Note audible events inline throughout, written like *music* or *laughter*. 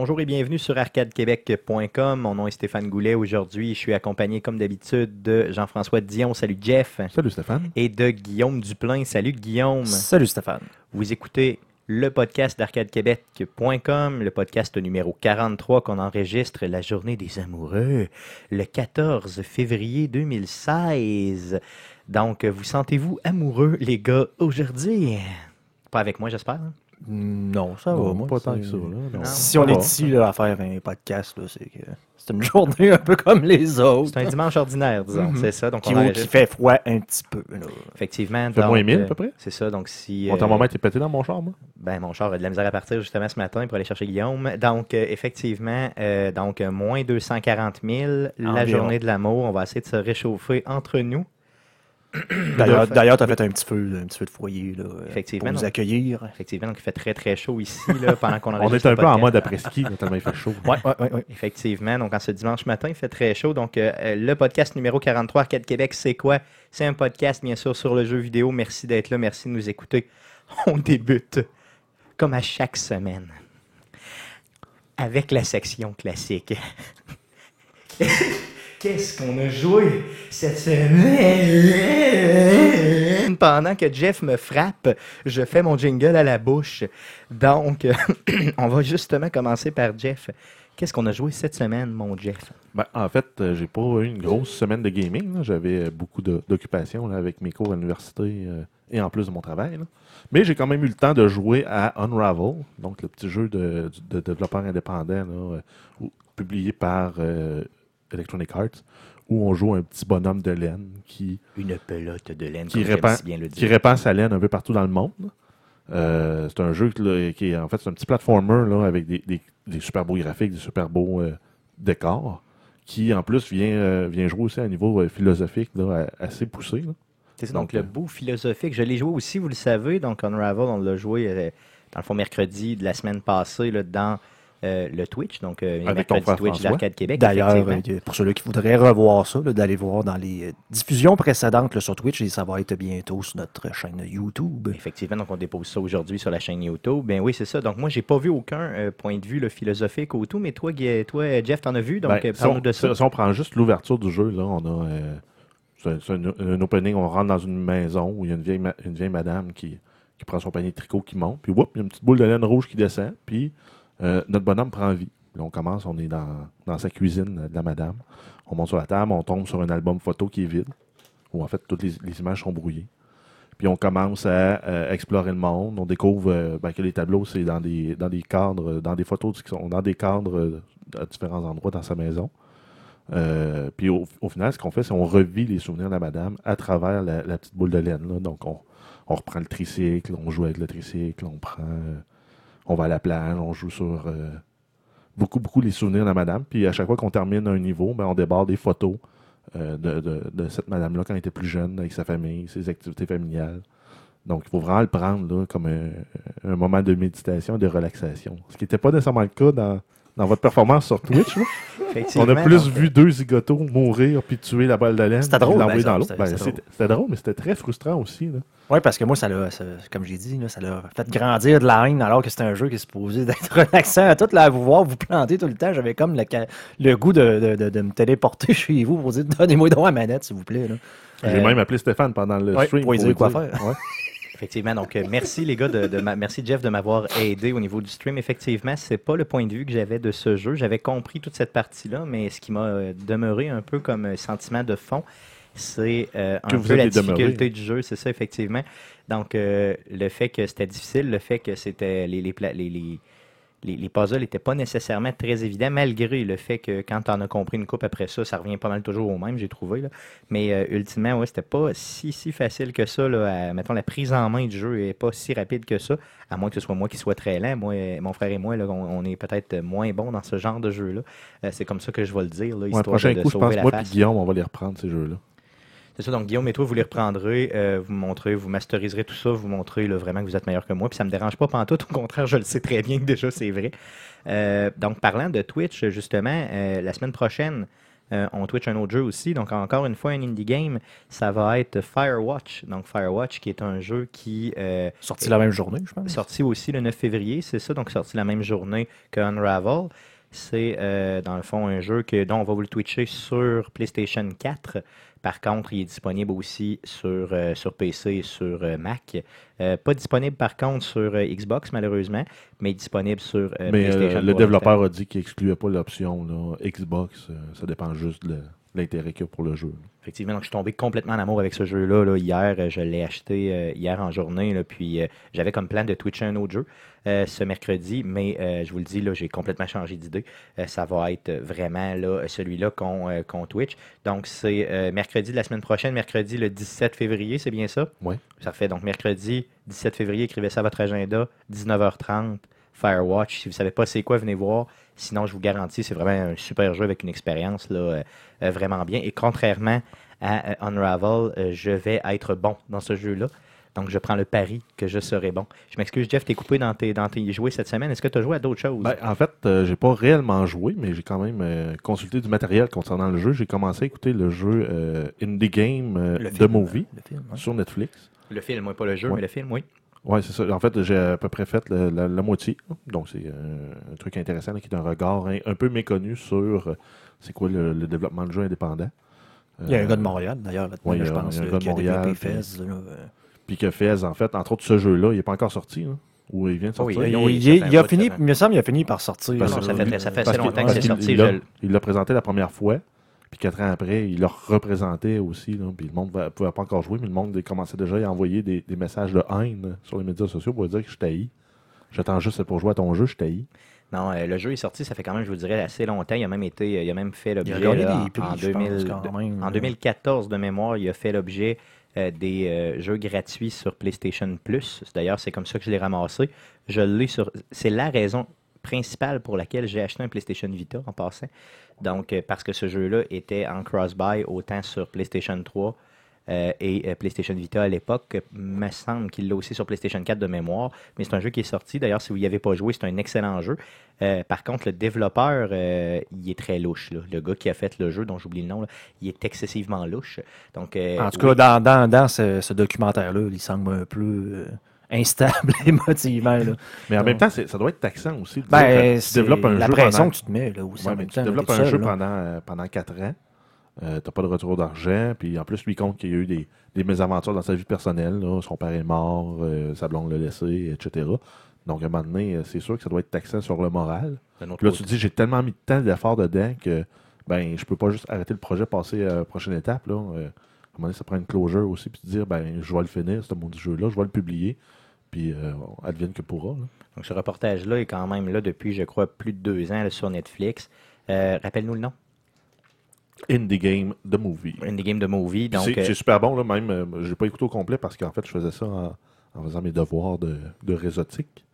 Bonjour et bienvenue sur arcadequebec.com. Mon nom est Stéphane Goulet. Aujourd'hui, je suis accompagné, comme d'habitude, de Jean-François Dion. Salut Jeff. Salut Stéphane. Et de Guillaume Duplain. Salut Guillaume. Salut Stéphane. Vous écoutez le podcast d'arcadequebec.com, le podcast numéro 43 qu'on enregistre la journée des amoureux, le 14 février 2016. Donc, vous sentez-vous amoureux, les gars, aujourd'hui? Pas avec moi, j'espère. hein? Non, ça va. Moi, pas tant que ça. Là. Si on est ici là, à faire un podcast, c'est que c'est une *laughs* journée un peu comme les autres. C'est un dimanche ordinaire, disons. Mhm. C'est ça. Donc, qui, on qui fait froid un petit peu. là. Effectivement. fait donc, moins 1000 à euh, peu près? C'est ça. Donc, si. Mon euh, thermomètre est pété dans mon char, moi. Ben, mon char a de la misère à partir justement ce matin pour aller chercher Guillaume. Donc, euh, effectivement, euh, donc, euh, moins 240 000, la journée de l'amour. On va essayer de se réchauffer entre nous. *clears throat* D'ailleurs, tu as fait un petit feu, un petit feu de foyer là, euh, Effectivement, pour nous accueillir. Effectivement, donc il fait très très chaud ici là, *laughs* pendant qu'on On est un peu en mode après-ski, tellement il fait chaud. *laughs* Ouais, ouais, ouais, ouais. Effectivement, donc en ce dimanche matin, il fait très chaud. Donc, euh, euh, le podcast numéro 43 Arcade Québec, c'est quoi? C'est un podcast, bien sûr, sur le jeu vidéo. Merci d'être là, merci de nous écouter. *laughs* On débute, comme à chaque semaine, avec la section classique. Qu'est-ce qu'on a joué cette semaine? Pendant que Jeff me frappe, je fais mon jingle à la bouche. Donc, *clears throat* on va justement commencer par Jeff. Qu'est-ce qu'on a joué cette semaine, mon Jeff? Ben, en fait, euh, j'ai pas eu une grosse semaine de gaming. J'avais euh, beaucoup d'occupations avec mes cours à l'université euh, et en plus de mon travail. là. Mais j'ai quand même eu le temps de jouer à Unravel, donc le petit jeu de, de développeur indépendant là, euh, ou- publié par euh, Electronic Arts, où on joue un petit bonhomme de laine qui Une pelote de laine, Qui répand- si bien le qui dire. répand sa laine un peu partout dans le monde. Euh, c'est un jeu là, qui est en fait c'est un petit platformer là, avec des, des- des super beaux graphiques, des super beaux euh, décors, qui en plus vient, euh, vient jouer aussi à un niveau philosophique là, assez poussé. C'est ça, donc, Donc, le beau philosophique. Je l'ai joué aussi, vous le savez. Donc, Unravel, on l'a joué dans le fond mercredi de la semaine passée là, dans euh, le Twitch. Donc, euh, les Twitch d'Arcade Québec. D'ailleurs, euh, pour ceux qui voudraient revoir ça, d'aller voir dans les euh, diffusions précédentes là, sur Twitch, et ça va être bientôt sur notre chaîne YouTube. Effectivement, donc on dépose ça aujourd'hui sur la chaîne YouTube. Ben oui, c'est ça. Donc moi, j'ai pas vu aucun euh, point de vue là, philosophique ou tout, mais toi, Guy- toi Jeff, t'en as vu. Donc Ben, si, on, de ça. si on prend juste l'ouverture du jeu, là, on a c'est un, opening, on rentre dans une maison où il y a une vieille, une vieille madame qui, qui prend son panier de tricot qui monte, puis whoop, il y a une petite boule de laine rouge qui descend, puis euh, notre bonhomme prend vie. On commence, on est dans, sa cuisine euh, de la madame. On monte sur la table, on tombe sur un album photo qui est vide, où en fait toutes les, images sont brouillées. Puis on commence à explorer le monde. On découvre euh, ben, que les tableaux, c'est dans des, cadres, dans des photos qui dans des cadres à différents endroits dans sa maison. Puis au, final, ce qu'on fait, c'est qu'on revit les souvenirs de la madame à travers la, petite boule de laine. Donc on, reprend le tricycle, on joue avec le tricycle, on prend, on va à la plage, on joue sur euh, beaucoup, beaucoup les souvenirs de la madame. Puis à chaque fois qu'on termine un niveau, ben, on débarre des photos euh, de, cette madame-là quand elle était plus jeune, avec sa famille, ses activités familiales. Donc, il faut vraiment le prendre comme un, un moment de méditation de relaxation. Ce qui n'était pas nécessairement le cas dans, dans votre performance sur Twitch. là. On a plus donc, vu deux zigotos mourir puis tuer la balle de laine. C'était drôle, l'envoyer par dans l'eau. exemple, Ben, c'était- c'était C'était c'était drôle, mais c'était très frustrant aussi. Oui, parce que moi, ça l'a, ça- comme j'ai dit, là, ça l'a fait grandir de la haine alors que c'est un jeu qui est supposé *laughs* d'être relaxant. À tout là, à vous voir, vous planter tout le temps, j'avais comme le, goût de, de- de- de me téléporter *laughs* chez vous pour dire donnez-moi donc la manette, s'il vous plaît. J'ai Euh, même appelé Stéphane pendant le ouais, stream. pour lui dire quoi faire. Ouais. *laughs* Effectivement, donc euh, merci les gars, de, de ma- merci Jeff de m'avoir aidé au niveau du stream. Effectivement, c'est pas le point de vue que j'avais de ce jeu. J'avais compris toute cette partie-là, mais ce qui m'a euh, demeuré un peu comme euh, sentiment de fond, c'est euh, un peu la difficulté du jeu, c'est ça effectivement. Donc euh, le fait que c'était difficile, le fait que c'était les les, les, les, les, les puzzles n'étaient pas nécessairement très évidents, malgré le fait que quand on a compris une coupe après ça, ça revient pas mal toujours au même, j'ai trouvé. Là. Mais euh, ultimement, ouais, c'était pas si, si facile que ça. Là, à- mettons, la prise en main du jeu est pas si rapide que ça, à moins que ce soit moi qui soit très lent. Moi, mon frère et moi, là, on, on est peut-être moins bons dans ce genre de jeu-là. Euh, c'est comme ça que je vais le dire, là, Ouais, histoire prochain de, de coup, je sauver pense la moi et. Guillaume, on va les reprendre, ces jeux-là. C'est ça, donc Guillaume et toi, vous les reprendrez, euh, vous montrez, vous masteriserez tout ça, vous montrez là, vraiment que vous êtes meilleur que moi, puis ça me dérange pas pantoute, au contraire, je le sais très bien que déjà c'est vrai. Euh, donc parlant de Twitch, justement, euh, la semaine prochaine, on Twitch un autre jeu aussi. Donc, encore une fois, un indie game, ça va être Firewatch. Donc, Firewatch, qui est un jeu qui. Sorti la même journée, je pense. sorti aussi le 9 février, c'est ça, donc sorti la même journée que Unravel. C'est euh, dans le fond un jeu que, dont on va vous le twitcher sur PlayStation 4. Par contre, il est disponible aussi sur, euh, sur PC et sur euh, Mac. Euh, pas disponible par contre sur Xbox malheureusement, mais disponible sur Mais PlayStation. le développeur a dit qu'il excluait pas l'option Xbox. ça dépend juste de l'intérêt qu'il y a pour le jeu. Effectivement, donc je suis tombé complètement en amour avec ce jeu-là. là. Hier, je l'ai acheté hier en journée. là, puis j'avais comme plan de twitcher un autre jeu euh, ce mercredi, mais euh, je vous le dis, là, j'ai complètement changé d'idée. Euh, ça va être vraiment là, celui-là qu'on qu'on twitch. Donc c'est mercredi de la semaine prochaine, mercredi le 17 février, c'est bien ça? Oui. Ça fait donc mercredi 17 février, écrivez ça à votre agenda, 19h30, Firewatch. Si vous ne savez pas c'est quoi, venez voir. Sinon, je vous garantis, c'est vraiment un super jeu avec une expérience là, vraiment bien. Et contrairement à Unravel, je vais être bon dans ce jeu-là. Donc, je prends le pari que je serai bon. Je m'excuse, Jeff, t'es coupé dans tes, dans tes jouets cette semaine. Est-ce que tu as joué à d'autres choses? Ben, en fait, euh, j'ai pas réellement joué, mais j'ai quand même euh, consulté du matériel concernant le jeu. J'ai commencé à écouter le jeu euh, Indie Game euh, de film, Movie Le film, ouais. sur Netflix. le film, oui, pas le jeu, Ouais. mais le film, oui. Ouais, c'est ça. En fait, j'ai à peu près fait la, la moitié. Donc, c'est euh, un truc intéressant là, qui est un regard un, un peu méconnu sur euh, c'est quoi le, le développement de jeu indépendant. Il y a un Euh, gars de Montréal, d'ailleurs, là-dedans, ouais, je pense, il y a qui développé Fez. Puis que Fez, en fait, entre autres, ce jeu-là, il n'est pas encore sorti. Ou il vient de oui, sortir. il- Il, oui, il- il a fini, il me semble qu'il a fini par sortir. Parce là, non, ça fait, ça assez Parce longtemps que c'est sorti. Il l'a l'a présenté la première fois. Puis quatre ans après, il le représentait aussi. Là, puis le monde ne pouvait pas encore jouer, mais le monde commençait déjà à envoyer des, des messages de haine sur les médias sociaux pour dire que je t'haïs. J'attends juste pour jouer à ton jeu, je t'haïs. Non, euh, le jeu est sorti, ça fait quand même, je vous dirais, assez longtemps. Il a même été, euh, il a même fait Il l'objet en, je pense, 2000 quand même. en 2014 de mémoire, il a fait l'objet euh, des euh, jeux gratuits sur PlayStation Plus. D'ailleurs, c'est comme ça que je l'ai ramassé. Je l'ai sur. C'est la raison principale pour laquelle j'ai acheté un PlayStation Vita en passant. Donc, euh, parce que ce jeu-là était en cross-buy autant sur PlayStation 3 euh, et euh, PlayStation Vita à l'époque. me semble qu'il l'a aussi sur PlayStation 4 de mémoire. Mais c'est un jeu qui est sorti. D'ailleurs, si vous n'y avez pas joué, c'est un excellent jeu. Euh, par contre, le développeur, euh, il est très louche. là. Le gars qui a fait le jeu, dont j'oublie le nom, là, il est excessivement louche. Donc, euh, En tout oui. cas, dans, dans, dans ce, ce documentaire-là, il semble un peu euh, instable *laughs* émotivement. Là. Mais en Donc- même temps, ça doit être taxant aussi. de dire Ben, que tu développes un la jeu pression pendant... que tu te mets là, aussi. Ouais, en mais même tu temps, développes t'es un seul, jeu pendant, euh, pendant 4 ans. Euh, t'as pas de retour d'argent. Puis en plus, lui compte qu'il y a eu des, des mésaventures dans sa vie personnelle. là. Son père est mort, euh, sa blonde l'a laissé, etc. Donc à un moment donné, euh, c'est sûr que ça doit être taxant sur le moral. Puis là, côté- tu te dis, j'ai tellement mis de temps d'efforts dedans que ben je peux pas juste arrêter le projet, passer à la prochaine étape. Là. Euh, à un moment donné, ça prend une closure aussi, puis te dire, ben je vais le finir, ce maudit jeu-là, je vais le publier, puis advienne que pourra. là. Donc, ce reportage-là est quand même là depuis, je crois, plus de deux ans là, sur Netflix. Rappelle-nous le nom. Indie Game, The Movie. Indie Game de Movie. Donc, c'est euh, c'est super bon, là, même. euh, j'ai pas écouté au complet parce qu'en fait, je faisais ça en, en faisant mes devoirs de, de réseautique.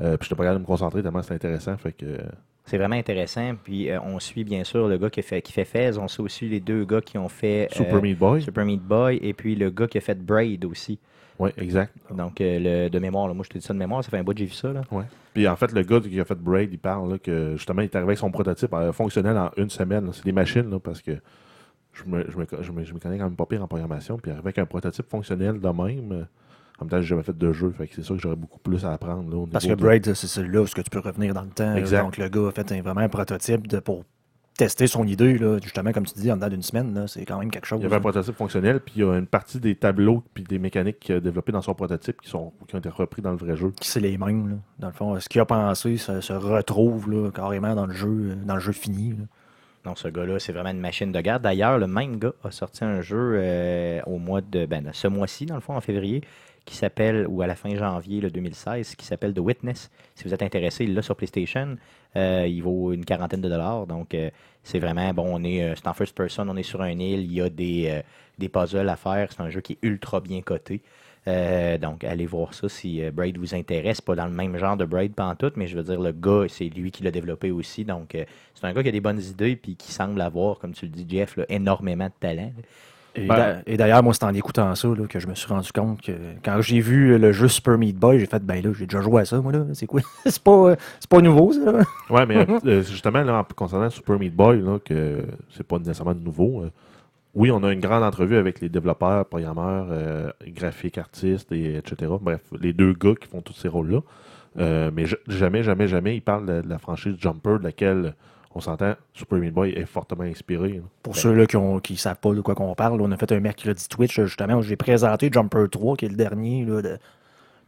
Euh, puis j'étais pas capable de me concentrer tellement c'était intéressant. Fait que, C'est vraiment intéressant. Puis euh, on suit bien sûr le gars qui fait, qui fait Fez. On suit aussi les deux gars qui ont fait Super Meat Boy. Super Meat Boy et puis le gars qui a fait Braid aussi. Oui, exact. Donc euh, le, de mémoire, là. moi je te dis ça de mémoire, ça fait un bout que j'ai vu ça. Là. Ouais. Puis en fait, le gars qui a fait Braid, il parle là, que justement, il est arrivé avec son prototype euh, fonctionnel en une semaine. C'est des machines, là, parce que je me, je, me, je, me, je me connais quand même pas pire en programmation. Puis arrivé avec un prototype fonctionnel de même. euh, en même temps, j'ai jamais fait de jeu. Fait que c'est sûr que j'aurais beaucoup plus à apprendre. Là, au Parce que de- Braid, c'est celui-là où ce que tu peux revenir dans le temps. Exact. Donc, le gars a fait un- vraiment un prototype de, pour tester son idée, là, justement, comme tu dis, en dedans d'une semaine. C'est quand même quelque chose. Il y avait un prototype fonctionnel, puis il y a une partie des tableaux puis des mécaniques qu'il a développées dans son prototype qui, sont, qui ont été repris dans le vrai jeu. Qui c'est les mêmes, là. dans le fond. Ce qu'il a pensé se, se retrouve là, carrément dans le jeu, euh, dans le jeu fini. là. Donc ce gars-là, c'est vraiment une machine de guerre. D'ailleurs, le même gars a sorti un jeu euh, au mois de ben, ce mois-ci, dans le fond, en février, qui s'appelle, ou à la fin janvier le 2016, qui s'appelle The Witness. Si vous êtes intéressé, il l'a sur PlayStation. Euh, il vaut une quarantaine de dollars. Donc euh, c'est vraiment bon. On est, euh, c'est en first person, on est sur un île, il y a des, des puzzles à faire. C'est un jeu qui est ultra bien coté. Donc, allez voir ça si Braid vous intéresse. Pas dans le même genre de Braid pantoute, mais je veux dire, le gars, c'est lui qui l'a développé aussi. Donc, c'est un gars qui a des bonnes idées puis qui semble avoir, comme tu le dis, Jeff, énormément de talent. Et, Ben- et d'ailleurs, moi, c'est en écoutant ça là, que je me suis rendu compte que quand j'ai vu le jeu Super Meat Boy, j'ai fait, ben là, j'ai déjà joué à ça, moi, là. C'est quoi? *laughs* c'est pas, euh, pas nouveau, ça, là. Ouais, mais *laughs* euh, justement, là, en concernant Super Meat Boy, là, que c'est pas nécessairement nouveau. euh, oui, on a une grande entrevue avec les développeurs, programmeurs, graphiques, artistes, et, etc. Bref, les deux gars qui font tous ces rôles-là. Mais jamais, jamais, jamais, ils parlent de la franchise Jumper, de laquelle on s'entend, Super Meat Boy est fortement inspiré. là. Pour ceux-là qui ne qui savent pas de quoi qu'on parle, on a fait un mercredi Twitch, justement, où j'ai présenté Jumper 3, qui est le dernier là, de,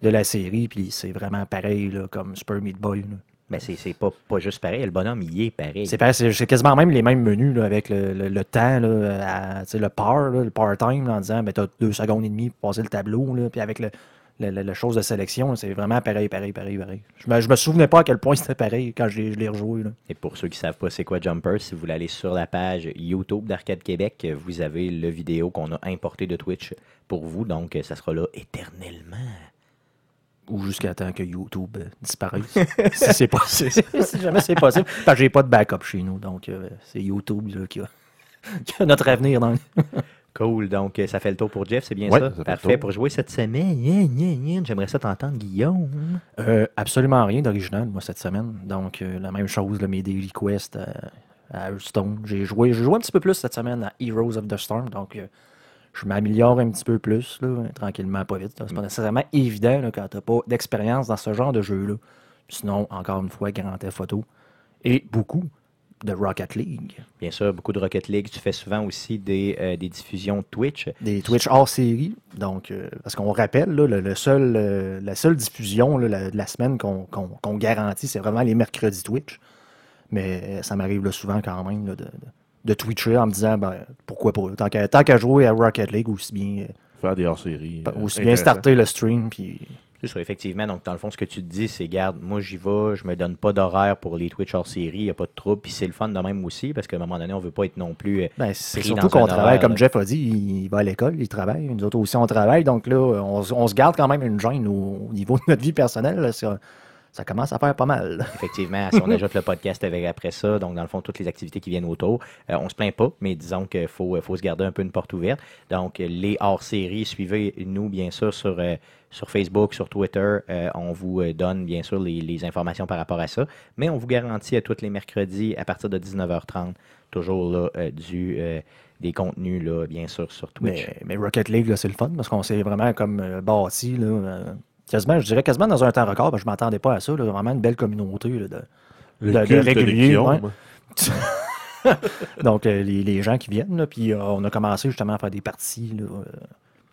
de la série, puis c'est vraiment pareil là, comme Super Meat Boy. là. Ben, c'est c'est pas, pas juste pareil. Le bonhomme, il est pareil. C'est pareil, c'est c'est quasiment même les mêmes menus là, avec le, le- le temps, là, à- le par, là, le part-time, là, en disant ben, tu as deux secondes et demie pour passer le tableau, puis avec le, la chose de sélection, c'est vraiment pareil, pareil, pareil, pareil. Je me, je me souvenais pas à quel point *laughs* c'était pareil quand je l'ai je l'ai rejoué. Là. Et pour ceux qui ne savent pas c'est quoi Jumper, si vous voulez aller sur la page YouTube d'Arcade Québec, vous avez le vidéo qu'on a importé de Twitch pour vous. Donc, ça sera là éternellement. Ou jusqu'à temps que YouTube euh, disparaisse. *laughs* si c'est possible. si jamais c'est possible. Parce que j'ai pas de backup chez nous. Donc, euh, c'est YouTube là, qui, a, *laughs* qui a notre avenir dans le- Cool. Donc, ça fait le tour pour Jeff, c'est bien Ouais, ça? Parfait. Pour jouer cette semaine, j'aimerais ça t'entendre, Guillaume. Euh, absolument rien d'original, moi, cette semaine. Donc, euh, la même chose, là, mes Daily Quest à, Hearthstone. J'ai joué, j'ai joué un petit peu plus cette semaine à Heroes of the Storm. Donc, euh, je m'améliore un petit peu plus, là, tranquillement, pas vite. C'est pas nécessairement évident là, quand t'as pas d'expérience dans ce genre de jeu-là. Sinon, encore une fois, Grand Auto. Et beaucoup de Rocket League. Bien sûr, beaucoup de Rocket League. Tu fais souvent aussi des, euh, des diffusions Twitch. Des Twitch hors série. Donc, euh, parce qu'on rappelle, là, le, le seul, euh, la seule diffusion là, la- de la semaine qu'on qu'on- qu'on garantit, c'est vraiment les mercredis Twitch. Mais euh, ça m'arrive là, souvent quand même là, de, de, de Twitcher en me disant ben, pourquoi pas. Tant qu'à tant qu'à jouer à Rocket League, aussi bien, Faire des hors-séries. euh, euh, aussi bien starter le stream. Puis, C'est ça, effectivement. Donc, dans le fond, ce que tu te dis, c'est, garde, moi, j'y vais, je me donne pas d'horaire pour les Twitch hors série, il n'y a pas de trouble. Puis c'est le fun de même aussi, parce qu'à un moment donné, on veut pas être non plus. euh, ben, c'est surtout qu'on travaille, comme. Jeff a dit, il, va à l'école, il travaille. Nous autres aussi, on travaille. Donc là, on, se- on se garde quand même une gêne au, au niveau de notre vie personnelle. là. Ça, commence à faire pas mal. *laughs* Effectivement, si on ajoute le podcast avec après ça, donc dans le fond, toutes les activités qui viennent autour, euh, on se plaint pas, mais disons qu'il faut, euh, faut se garder un peu une porte ouverte. Donc, les hors-séries, suivez-nous, bien sûr, sur, euh, sur Facebook, sur Twitter. Euh, on vous donne, bien sûr, les, les informations par rapport à ça. Mais on vous garantit à tous les mercredis, à partir de 19h30, toujours là, du, des contenus, là, bien sûr, sur Twitch. Mais, mais Rocket League, là, c'est le fun parce qu'on s'est vraiment comme bâti. Là, quasiment, je dirais quasiment dans un temps record. que je m'attendais pas à ça. là, vraiment une belle communauté là, de, Le réguliers, ouais. *laughs* Donc, euh, les, les gens qui viennent, là, puis euh, on a commencé justement à faire des parties là, euh,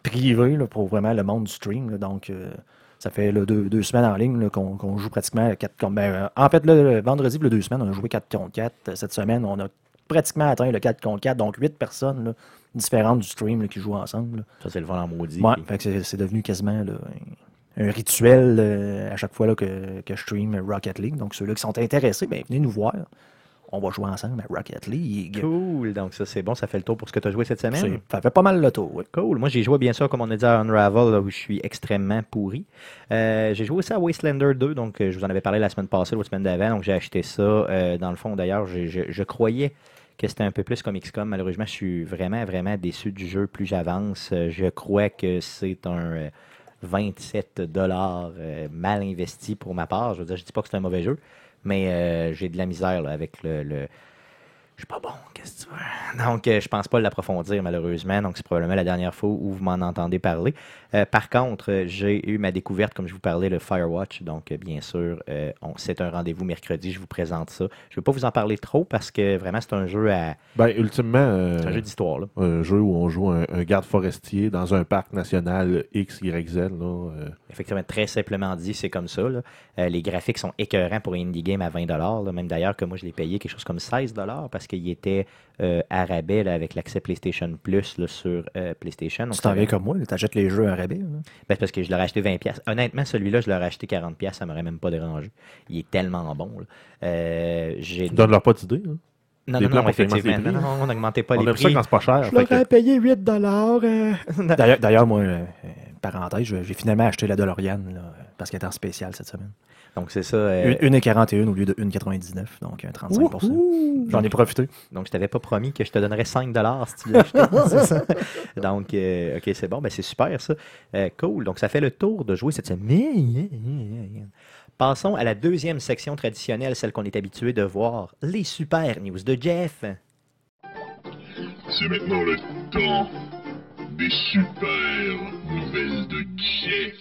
privées là, pour vraiment le monde du stream. donc, ça fait deux, deux semaines en ligne qu'on joue pratiquement à 4 contre. ben, en fait, le vendredi, a deux semaines, on a joué 4 contre 4. Cette semaine, on a pratiquement atteint le 4 contre 4, donc 8 personnes différentes du stream qui jouent ensemble. Ça, c'est le fun en maudit. Ouais, Puis- fait que c'est- devenu quasiment un, un rituel euh, à chaque fois là, que, que je stream Rocket League. Donc, ceux-là qui sont intéressés, ben, venez nous voir. On va jouer ensemble à Rocket League. Cool. Donc, ça, c'est bon. Ça fait le tour pour ce que tu as joué cette semaine. Ça fait pas mal le tour. oui. Cool. Moi, j'ai joué bien sûr, comme on a dit, à Unravel, là, où je suis extrêmement pourri. Euh, j'ai joué aussi à Wastelander 2, donc euh, je vous en avais parlé la semaine passée, la semaine d'avant, donc j'ai acheté ça. euh, dans le fond, d'ailleurs, je, je croyais que c'était un peu plus comme XCOM. Malheureusement, je suis vraiment, vraiment déçu du jeu plus j'avance. Je crois que c'est un 27 dollars mal investi pour ma part. Je veux dire, je dis pas que c'est un mauvais jeu, mais euh, j'ai de la misère là, avec le- suis pas bon, qu'est-ce que tu veux? Donc, euh, je pense pas l'approfondir, malheureusement. Donc, c'est probablement la dernière fois où vous m'en entendez parler. Euh, par contre, euh, j'ai eu ma découverte, comme je vous parlais, le Firewatch. Donc, bien sûr, euh, on- c'est un rendez-vous mercredi. Je vous présente ça. Je ne veux pas vous en parler trop parce que vraiment, c'est un jeu à. Ben, ultimement, euh, C'est un jeu d'histoire, là. un jeu où on joue un, un garde forestier dans un parc national X, Y, Z. Là, Effectivement, très simplement dit, c'est comme ça. là. Les graphiques sont écœurants pour un indie game à 20 là. Même d'ailleurs que moi, je l'ai payé quelque chose comme 16 parce qu'il était euh, à rabais là, avec l'accès PlayStation Plus là, sur euh, PlayStation. Donc, Tu t'en ça- viens comme moi, tu achètes les jeux à rabais. Ben, c'est parce que je l'aurais acheté 20$. piastres. Honnêtement, celui-là, je l'aurais acheté 40$, piastres, ça m'aurait même pas dérangé. Il est tellement bon. Euh, tu donnes leur pas d'idée. hein? Non, non, non, effectivement. Non, on n'augmentait pas On les prix. ça quand c'est pas cher. Je fait que- l'aurais payé 8$. euh. D'ailleurs, d'ailleurs, moi, euh, euh, parenthèse, j'ai finalement acheté la DeLorean là, parce qu'elle est en spécial cette semaine. Donc, c'est ça. euh, Une, 1,41 au lieu de 1,99, donc un 35% J'en ai profité. Donc, je t'avais pas promis que je te donnerais 5 si tu l'achetais. *laughs* *laughs* Donc, euh, OK, c'est bon. Ben, c'est super, ça. Euh, cool. Donc, ça fait le tour de jouer cette semaine. Passons à la deuxième section traditionnelle, celle qu'on est habitué de voir, les super news de Jeff. C'est maintenant le temps des super nouvelles de Jeff.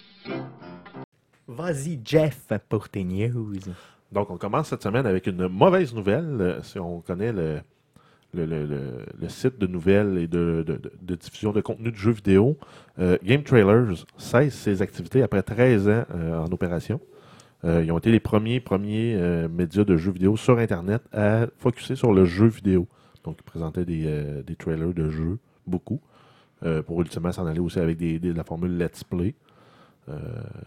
Vas-y, Jeff, pour tes news. Donc, on commence cette semaine avec une mauvaise nouvelle. euh, Si on connaît le, le, le- le- site de nouvelles et de, de- de- de diffusion de contenu de jeux vidéo, euh, Game Trailers cesse ses activités après 13 ans euh, en opération. Ils ont été les premiers, premiers médias de jeux vidéo sur Internet à focuser sur le jeu vidéo. Donc, ils présentaient des, des trailers de jeux, beaucoup, pour ultimement s'en aller aussi avec des, des- la formule Let's Play. Euh,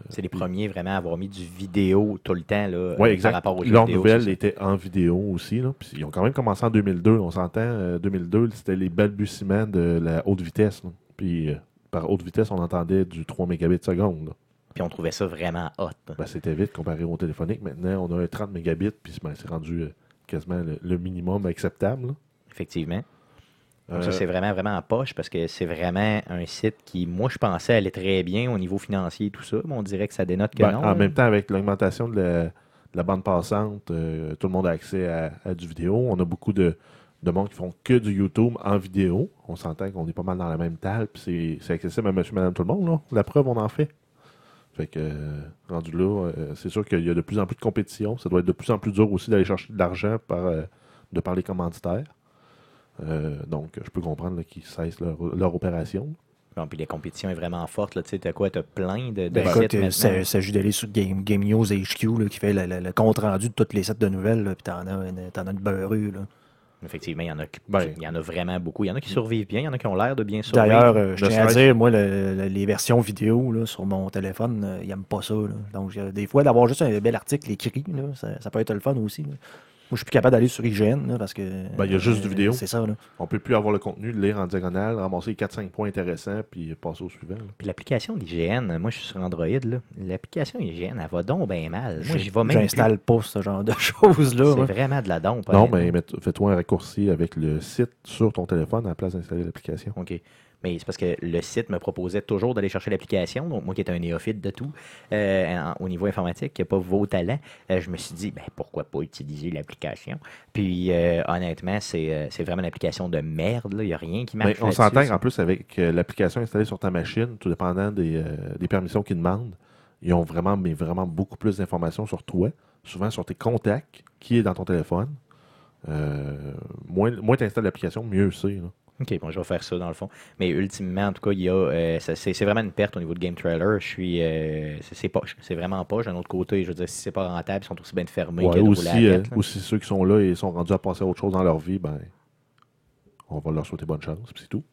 C'est les premiers vraiment à avoir mis du vidéo tout le temps là, euh, exact. par rapport aux jeux Leur vidéo. nouvelle était en vidéo aussi. Là. Puis ils ont quand même commencé en 2002. On s'entend, euh, 2002, c'était les balbutiements de la haute vitesse. là. Puis euh, par haute vitesse, on entendait du 3 mégabits seconde. Puis on trouvait ça vraiment hot. Ben, c'était vite comparé au téléphonique. Maintenant, on a un 30 mégabits, puis ben, c'est rendu euh, quasiment le, le minimum acceptable. là. Effectivement. Donc, Euh, ça, c'est vraiment, vraiment en poche parce que c'est vraiment un site qui, moi, je pensais allait très bien au niveau financier et tout ça, mais on dirait que ça dénote que ben, non. en là. même temps, avec l'augmentation de la, de la bande passante, euh, tout le monde a accès à, à du vidéo. On a beaucoup de, de monde qui font que du YouTube en vidéo. On s'entend qu'on est pas mal dans la même table, puis c'est- accessible à monsieur, madame, tout le monde. là. La preuve, on en fait. Fait que, euh, rendu là, euh, c'est sûr qu'il y a de plus en plus de compétition. Ça doit être de plus en plus dur aussi d'aller chercher de l'argent par, de par les commanditaires. Euh, donc, je peux comprendre qu'ils cessent leur, leur opération. Bon, puis la compétition est vraiment forte. là. Tu sais, quoi? T'as plein de, de Ben, sites écoute, euh, maintenant? ça s'agit d'aller sur Game, Game News HQ là, qui fait le, le- le compte rendu de toutes les sites de nouvelles, là, puis t'en as, une- t'en as une beurrue. là. Effectivement, il y, en a, Ben. il y en a vraiment beaucoup. Il y en a qui survivent bien, il y en a qui ont l'air de bien survivre. D'ailleurs, euh, je tiens à dire, moi, le- le- les versions vidéo là, sur mon téléphone, euh, ils n'aiment pas ça. là. Donc, euh, des fois, d'avoir juste un bel article écrit, là, ça, ça peut être le fun aussi. Moi, je suis plus capable d'aller sur IGN là, parce que. Ben, il y a juste euh, du vidéo. C'est ça. Là. On peut plus avoir le contenu, le lire en diagonale, ramasser 4-5 points intéressants, puis passer au suivant. là. Puis l'application d'IGN, moi je suis sur Android, là. l'application IGN, elle va donc bien mal. Moi, j'y vais même. J'installe pas ce genre de *laughs* choses-là. C'est vraiment de la dompe. Non, honnêtement. mais mets- fais-toi un raccourci avec le site sur ton téléphone à la place d'installer l'application. OK. Mais c'est parce que le site me proposait toujours d'aller chercher l'application. Donc, moi qui est un néophyte de tout, euh, en- au niveau informatique, qui n'a pas vos talents, euh, je me suis dit, ben, pourquoi pas utiliser l'application? Puis, euh, honnêtement, c'est c'est vraiment une application de merde. Il n'y a rien qui marche. Mais on s'entend qu'en plus, avec l'application installée sur ta machine, tout dépendant des, des permissions qu'ils demandent, ils ont vraiment, mais vraiment beaucoup plus d'informations sur toi, souvent sur tes contacts, qui est dans ton téléphone. Moins moins tu installes l'application, mieux c'est. OK, bon, je vais faire ça dans le fond. Mais ultimement, en tout cas, il y a, euh, c'est c'est vraiment une perte au niveau de Game Trailer. Je suis. euh, c'est poche. C'est vraiment poche. D'un autre côté, je veux dire, si c'est pas rentable, ils sont aussi bien fermés Ouais, aussi, euh, la tête, là. aussi ceux qui sont là et sont rendus à passer à autre chose dans leur vie, ben, on va leur souhaiter bonne chance, puis c'est tout.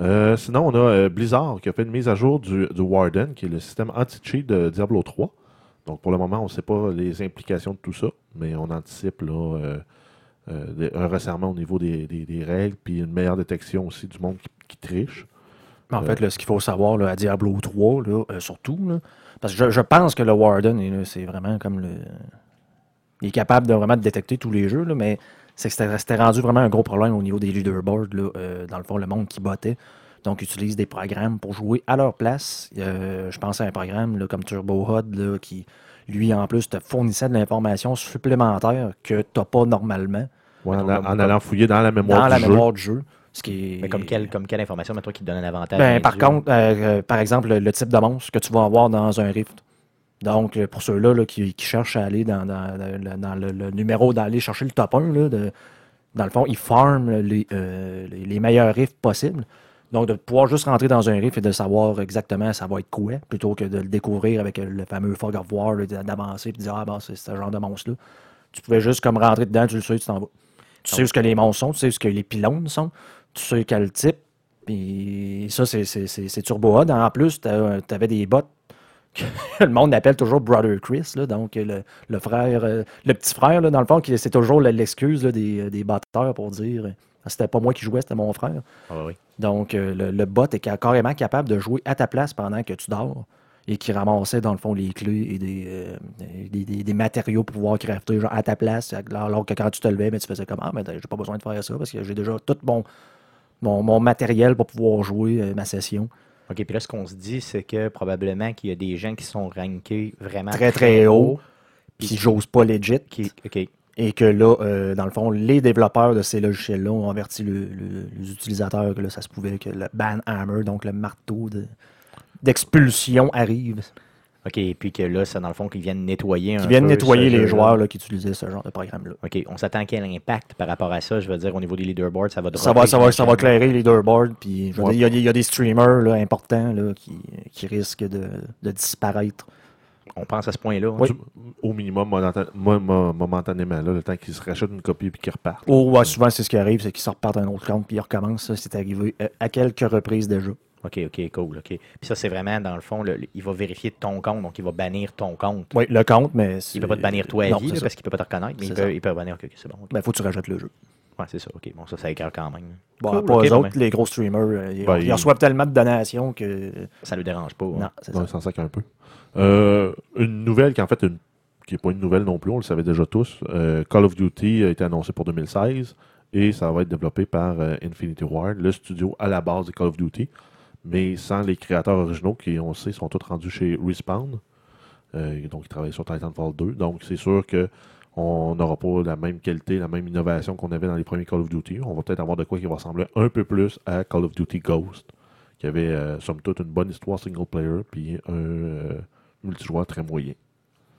Euh, sinon, on a euh, Blizzard qui a fait une mise à jour du, du Warden, qui est le système anti-cheat de Diablo 3. Donc, pour le moment, on ne sait pas les implications de tout ça, mais on anticipe là, euh, euh, un resserrement au niveau des, des- des règles, puis une meilleure détection aussi du monde qui, qui triche. Mais En fait, là, ce qu'il faut savoir là, à Diablo 3, là, euh, surtout, là, parce que je, je pense que le Warden, c'est vraiment comme le. Il est capable de vraiment de détecter tous les jeux, mais c'est que c'était rendu vraiment un gros problème au niveau des leaderboards. Euh, dans le fond, le monde qui bottait. Donc, ils utilisent des programmes pour jouer à leur place. Euh, je pense à un programme comme Turbo HUD qui, lui, en plus, te fournissait de l'information supplémentaire que tu n'as pas normalement Ouais, en, allant fouiller dans la mémoire dans du la jeu. mémoire du jeu. Ce qui est... Mais comme quelle, comme quelle information, maintenant qui te donne un avantage? Ben, par contre, euh, euh, par exemple, le, le type de monstre que tu vas avoir dans un Rift. Donc, euh, pour ceux-là là, qui, qui cherchent à aller dans, dans- dans- dans le, le numéro, d'aller chercher le top 1, là, de- dans le fond, ils farment les, euh, les, les meilleurs rifts possibles. Donc, de pouvoir juste rentrer dans un riff et de savoir exactement ça va être quoi, plutôt que de le découvrir avec le fameux Fog of War, d'avancer et de dire Ah, ben, c'est ce genre de monstre-là. Tu pouvais juste comme rentrer dedans, tu le sais, tu t'en vas. Tu sais ce que les monstres sont, tu sais ce que les pylônes sont, tu sais quel type. Puis ça, c'est- Turbo Hud. En plus, tu avais des bots *laughs* que le monde appelle toujours Brother Chris, là, donc le, le frère, euh, le petit frère, là, dans le fond, c'est toujours le- l'excuse des, des batteurs pour dire c'était pas moi qui jouais, c'était mon frère. Ah oui. Donc, euh, le, le bot est ca- carrément capable de jouer à ta place pendant que tu dors. et qui ramassait dans le fond les clés et des, euh, des, des- des matériaux pour pouvoir crafter genre, à ta place. Alors que quand tu te levais, ben, tu faisais comme Ah, mais j'ai pas besoin de faire ça parce que j'ai déjà tout mon, mon, mon matériel pour pouvoir jouer euh, ma session. OK, puis là, ce qu'on se dit, c'est que probablement qu'il y a des gens qui sont rankés vraiment Très, très haut. Puis Puis j'ose pas legit. Qui, OK. Et que là, euh, dans le fond, les développeurs de ces logiciels-là ont averti le- le- les utilisateurs que là, ça se pouvait que le ban hammer, donc le marteau de- d'expulsion arrive. OK, et puis que là, c'est dans le fond qu'ils viennent nettoyer un Qui viennent peu nettoyer les joueurs là, qui utilisaient ce genre de programme-là. OK, on s'attend à quel impact par rapport à ça? Je veux dire, au niveau des leaderboards, ça va Ça dropper, va, ça, va, ça va j'imagine. clairer les leaderboards. Puis, Ouais. il y a des- il y, a des streamers là, importants là, qui, qui risquent de, de disparaître. On pense à ce point-là. hein? Oui. Au minimum, momenta- mo- mo- momentanément, là, le temps qu'ils se rachètent une copie et qu'ils repartent. Ou ouais, souvent, c'est ce qui arrive, c'est qu'ils se repartent un autre compte puis ils recommencent. Ça, c'est arrivé euh, à quelques reprises déjà. OK, OK, cool. OK. Puis ça, c'est vraiment, dans le fond, le- le- il va vérifier ton compte, donc il va bannir ton compte. Oui, le compte, mais. Il c'est- ne peut pas te bannir toi à Non, vie, là, parce qu'il ne peut pas te reconnaître, mais il peut, il peut bannir. OK, OK, c'est bon. OK. Ben, faut que tu rajoutes le jeu. Ouais, c'est ça. OK, bon, ça, ça écœure quand même. Bon, Cool, pas eux bon, autres, ben, les gros streamers, euh, ils, Ben, ils reçoivent tellement de donations que. Ça ne le dérange pas. hein. Non, c'est Ouais, ça. s'en sac un peu. Euh, une nouvelle qui, en fait, une- qui n'est pas une nouvelle non plus, on le savait déjà tous. Euh, Call of Duty a été annoncé pour 2016 et ça va être développé par euh, Infinity Ward, le studio à la base de Call of Duty, mais sans les créateurs originaux qui, on sait, sont tous rendus chez Respawn. Donc, ils travaillent sur Titanfall 2. Donc, c'est sûr que on n'aura pas la même qualité, la même innovation qu'on avait dans les premiers Call of Duty. On va peut-être avoir de quoi qui va ressembler un peu plus à Call of Duty Ghost, qui avait, somme toute, une bonne histoire single player, puis un multijoueur très moyen.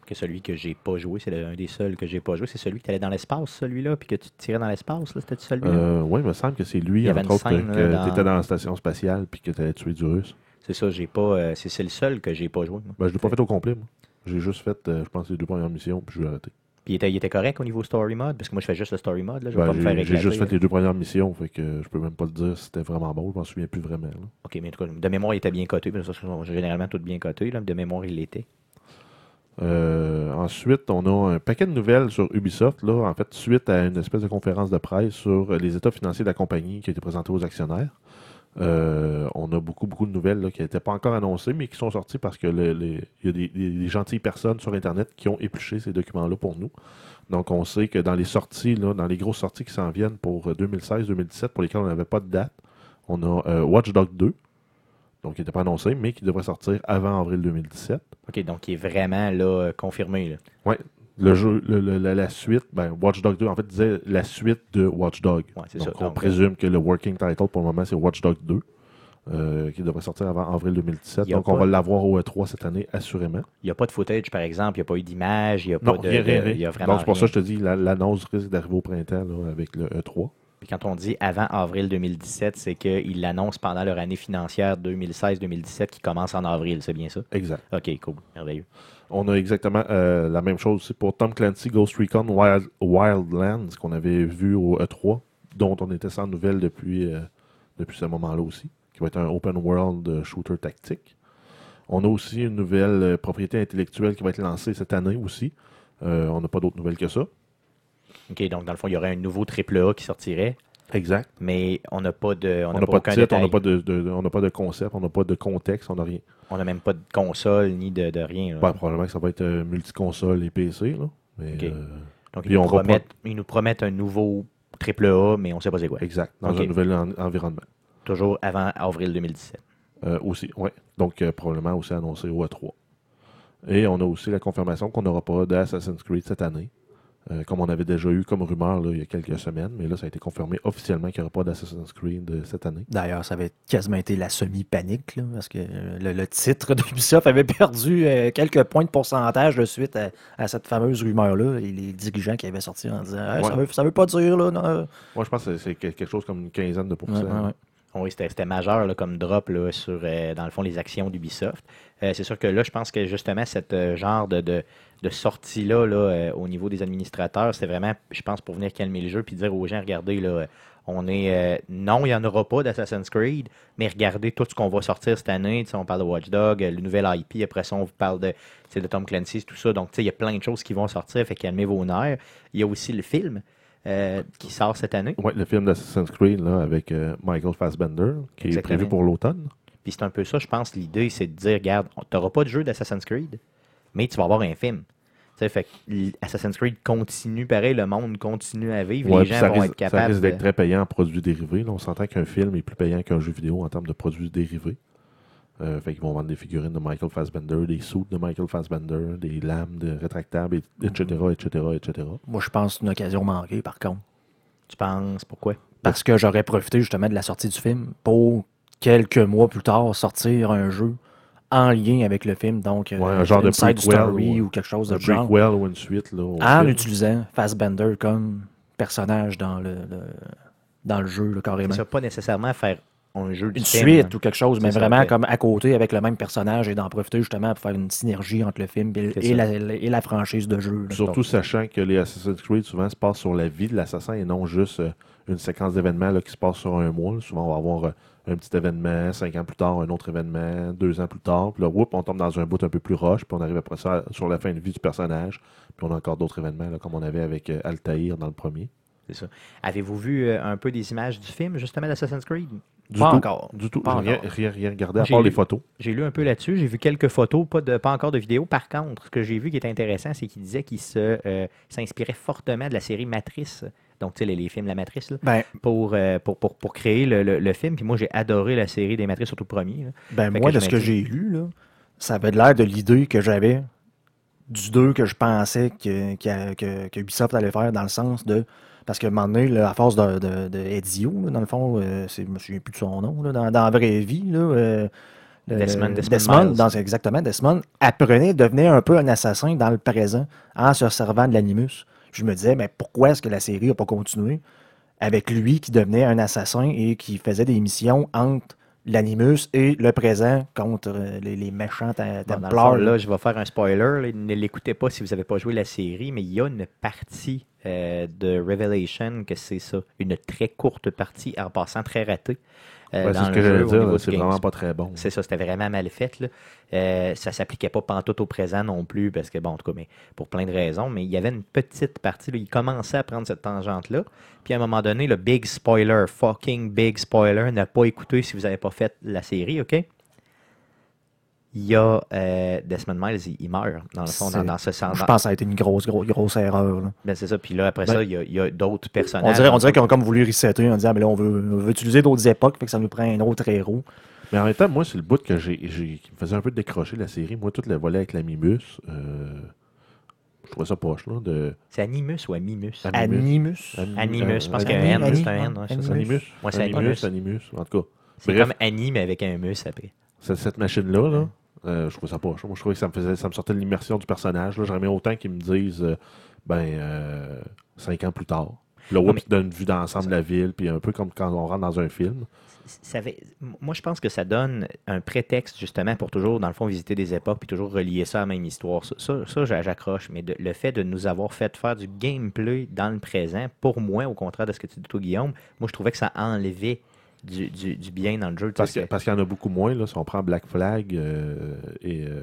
Que celui que j'ai pas joué, c'est un des seuls que j'ai pas joué. C'est celui que tu allais dans l'espace, celui-là, puis que tu tirais dans l'espace, là. C'était celui-là? Euh, oui, il me semble que c'est lui, entre autres, scène, que dans- tu étais dans la station spatiale, puis que tu allais tuer du russe. C'est ça, j'ai pas. euh, c'est le seul que j'ai pas joué. moi. Ben, je ne l'ai pas fait au complet, moi. J'ai juste fait, euh, je pense, les deux premières missions, puis je vais arrêter. Puis il était, il était correct au niveau story mode, parce que moi je fais juste le story mode, là. Je vais Ben, pas me faire j'ai juste là. fait les deux premières missions, fait que je peux même pas te dire si c'était vraiment bon, je m'en souviens plus vraiment. là. Ok, mais en tout cas, de mémoire, il était bien coté. que sont généralement tous bien cotés. Là. De mémoire, il l'était. Euh, ensuite, on a un paquet de nouvelles sur Ubisoft, là, en fait, suite à une espèce de conférence de presse sur les états financiers de la compagnie qui a été présentée aux actionnaires. Euh, on a beaucoup, beaucoup de nouvelles là, qui n'étaient pas encore annoncées, mais qui sont sorties parce que le- les- il y a des, des- des gentilles personnes sur Internet qui ont épluché ces documents-là pour nous. Donc, on sait que dans les sorties, là, dans les grosses sorties qui s'en viennent pour euh, 2016-2017, pour lesquelles on n'avait pas de date, on a euh, Watch Dogs 2, donc qui n'était pas annoncé, mais qui devrait sortir avant avril 2017. Ok, donc il est vraiment là, euh, confirmé. Là. Le jeu, le- le- la, la suite, ben, Watch Dogs 2, en fait, disait la suite de Watch Dogs. Ouais, c'est Donc, ça. on Donc, présume que le working title pour le moment, c'est Watch Dogs 2, euh, qui devrait sortir avant avril 2017. Il y a Donc, on va l'avoir au E3 cette année, assurément. Il n'y a pas de footage, par exemple. Il n'y a pas eu d'image. Il n'y a Non, pas de. rien, rien, de- rien. il y a vraiment Donc, c'est pour ça rien. que je te dis, la- l'annonce risque d'arriver au printemps là, avec le E E3. Puis quand on dit avant avril 2017, c'est qu'ils l'annoncent pendant leur année financière 2016-2017 qui commence en avril. C'est bien ça? Exact. Ok, cool. Merveilleux. On a exactement euh, la même chose aussi pour Tom Clancy Ghost Recon Wild, Wildlands, qu'on avait vu au E3, dont on était sans nouvelles depuis, euh, depuis ce moment-là aussi, qui va être un open world euh, shooter tactique. On a aussi une nouvelle propriété intellectuelle qui va être lancée cette année aussi. On n'a pas d'autres nouvelles que ça. Ok, donc dans le fond, il y aurait un nouveau AAA qui sortirait, Exact. mais on n'a pas de. On n'a pas, de titre, on n'a pas de, de- on n'a pas de concept, on n'a pas de contexte, on n'a rien. On n'a même pas de console ni de, de rien. là. Ben, probablement que ça va être euh, multiconsole et PC. Là. Mais, euh, Donc, ils nous, promettent, ils nous promettent un nouveau AAA, mais on ne sait pas c'est quoi. exact. Dans un nouvel en- environnement. Toujours avant avril 2017. Euh, aussi, ouais. Donc, euh, probablement aussi annoncé au E3. Et on a aussi la confirmation qu'on n'aura pas d'Assassin's Creed cette année. Euh, comme on avait déjà eu comme rumeur là, il y a quelques semaines, mais là, ça a été confirmé officiellement qu'il n'y aura pas d'Assassin's Creed euh, cette année. D'ailleurs, ça avait quasiment été la semi-panique, parce que euh, le, le titre *laughs* d'Ubisoft avait perdu euh, quelques points de pourcentage de suite à, à cette fameuse rumeur-là, et les dirigeants qui avaient sorti en disant Ah, ça, veut, ça veut pas dire, là. non. Moi, je pense que c'est- quelque chose comme une quinzaine de pourcents. ouais, ouais. Oui, c'était c'était majeur là, comme drop là, sur, euh, dans le fond, les actions d'Ubisoft. Euh, c'est sûr que là, je pense que justement, cette euh, genre de, de, de sortie-là là, euh, au niveau des administrateurs, c'est vraiment, je pense, pour venir calmer le jeu puis dire aux gens, regardez, là, on est. euh, non, il n'y en aura pas d'Assassin's Creed, mais regardez tout ce qu'on va sortir cette année. On parle de Watch euh, le nouvel IP, après ça, on vous parle de, de Tom Clancy, tout ça. Donc, tu sais, il y a plein de choses qui vont sortir, fait calmez vos nerfs. Il y a aussi le film euh, qui sort cette année. Ouais, le film d'Assassin's Creed là, avec euh, Michael Fassbender, qui Exactement. est prévu pour l'automne. Puis c'est un peu ça, je pense, l'idée, c'est de dire, regarde, tu n'auras pas de jeu d'Assassin's Creed, mais tu vas avoir un film. Tu sais, fait que Assassin's Creed continue pareil, le monde continue à vivre, Ouais, les gens ça vont risque, être ça capables. risque de- d'être très payant en produits dérivés. là. on s'entend qu'un film est plus payant qu'un jeu vidéo en termes de produits dérivés. Euh, fait qu'ils vont vendre des figurines de Michael Fassbender, des suits de Michael Fassbender, des lames de rétractables, et- etc., etc., etc. Moi, je pense que c'est une occasion manquée, par contre. Tu penses, pourquoi? Parce que j'aurais profité justement de la sortie du film pour quelques mois plus tard sortir un jeu en lien avec le film. Donc, euh, Ouais, un genre de side prequel story ou- ou, quelque chose Un de genre. prequel ou une suite. Là, En film. utilisant Fassbender comme personnage dans le, le- dans le jeu, là, carrément. Ça pas nécessairement faire un jeu du Une film. suite ou quelque chose, mais vraiment comme à côté avec le même personnage et d'en profiter justement pour faire une synergie entre le film et, la, et la franchise de jeu. là. Surtout sachant que les Assassin's Creed souvent se passent sur la vie de l'assassin et non juste euh, une séquence d'événements là, qui se passe sur un mois. Souvent, on va avoir euh, un petit événement, cinq ans plus tard, un autre événement, deux ans plus tard. Puis là, whoop, on tombe dans un bout un peu plus roche, puis on arrive après ça sur la fin de vie du personnage. Puis on a encore d'autres événements, là, comme on avait avec euh, Altaïr dans le premier. C'est ça. Avez-vous vu euh, un peu des images du film, justement, d'Assassin's Creed? Du Pas tout, encore. Du tout. Pas rien, encore. rien, rien regardé à part lu- les photos. J'ai lu un peu là-dessus, j'ai vu quelques photos, pas, de, pas encore de vidéos. Par contre, ce que j'ai vu qui est intéressant, c'est qu'il disait qu'il se, euh, s'inspirait fortement de la série Matrice. Donc, tu sais, les, les films La Matrice, là, Ben, pour, euh, pour, pour, pour créer le, le- le film. Puis moi, j'ai adoré la série des Matrices, surtout le premier. là. ben Fait moi, de ce que j'ai lu, là, ça avait l'air de l'idée que j'avais du 2 que je pensais que, que, que- que Ubisoft allait faire dans le sens de. Parce que un moment donné, là, à force de, de, de Ezio, là, dans le fond, euh, c'est- je me souviens plus de son nom, là, dans, dans la vraie vie, là, euh, Desmond- Desmond Miles. dans- exactement, Desmond apprenait, devenait un peu un assassin dans le présent en se servant de l'animus. Je me disais, mais pourquoi est-ce que la série n'a pas continué avec lui qui devenait un assassin et qui faisait des missions entre l'animus et le présent contre euh, les, les méchants templars. là. je vais faire un spoiler. ne l'écoutez pas si vous n'avez pas joué la série, mais il y a une partie euh, de Revelation que c'est ça. Une très courte partie, en passant très ratée. Euh, Ouais, c'est ce que j'allais dire. C'est vraiment pas très bon. C'est ça, c'était vraiment mal fait. Là. Euh, ça s'appliquait pas pantoute au présent non plus, parce que, bon, en tout cas, mais pour plein de raisons, mais il y avait une petite partie, là, il commençait à prendre cette tangente-là. Puis à un moment donné, le big spoiler, fucking big spoiler, n'a pas écouté si vous n'avez pas fait la série, OK? Il y a euh, Desmond Miles, il, il meurt, dans le fond, dans, ce sens. Je pense que ça a été une grosse, grosse, grosse erreur. là. Ben, c'est ça. Puis là, après Ben, ça, il y a, il y a d'autres personnages. On dirait, on dirait qu'ils ont comme voulu resetter en disant, mais là, on veut, on veut utiliser d'autres époques, fait que ça nous prend un autre héros. Mais en même temps, moi, c'est le bout que j'ai, j'ai- qui me faisait un peu décrocher la série. Moi, tout le volet avec la Mimus, euh, je trouvais ça poche, là. De... C'est Animus ou Animus? Animus. Animus. Ani- Animus, je pense euh, qu'il y a un Ani- N, Ani- c'est un N. Animus. Animus. Ouais, c'est Animus, Animus. Animus, en tout cas. C'est Bref. comme Annie, mais avec un mus après. Cette, cette machine-là, là, euh, je trouvais ça poche. Moi, je trouvais que ça me, faisait, ça me sortait de l'immersion du personnage. là. Aimé autant qu'ils me disent, euh, ben, euh, cinq ans plus tard. Là, oups, mais- tu donnes une vue d'ensemble de la ville, puis un peu comme quand on rentre dans un film. Ça moi, je pense que ça donne un prétexte justement pour toujours, dans le fond, visiter des époques puis toujours relier ça à la même histoire. Ça, ça, ça, j'a- j'accroche. Mais de- le fait de nous avoir fait faire du gameplay dans le présent, pour moi, au contraire de ce que tu dis, toi, Guillaume, moi, je trouvais que ça enlevait du, du- du bien dans le jeu. Parce, que- que- parce qu'il y en a beaucoup moins. Là, si on prend Black Flag euh, et euh,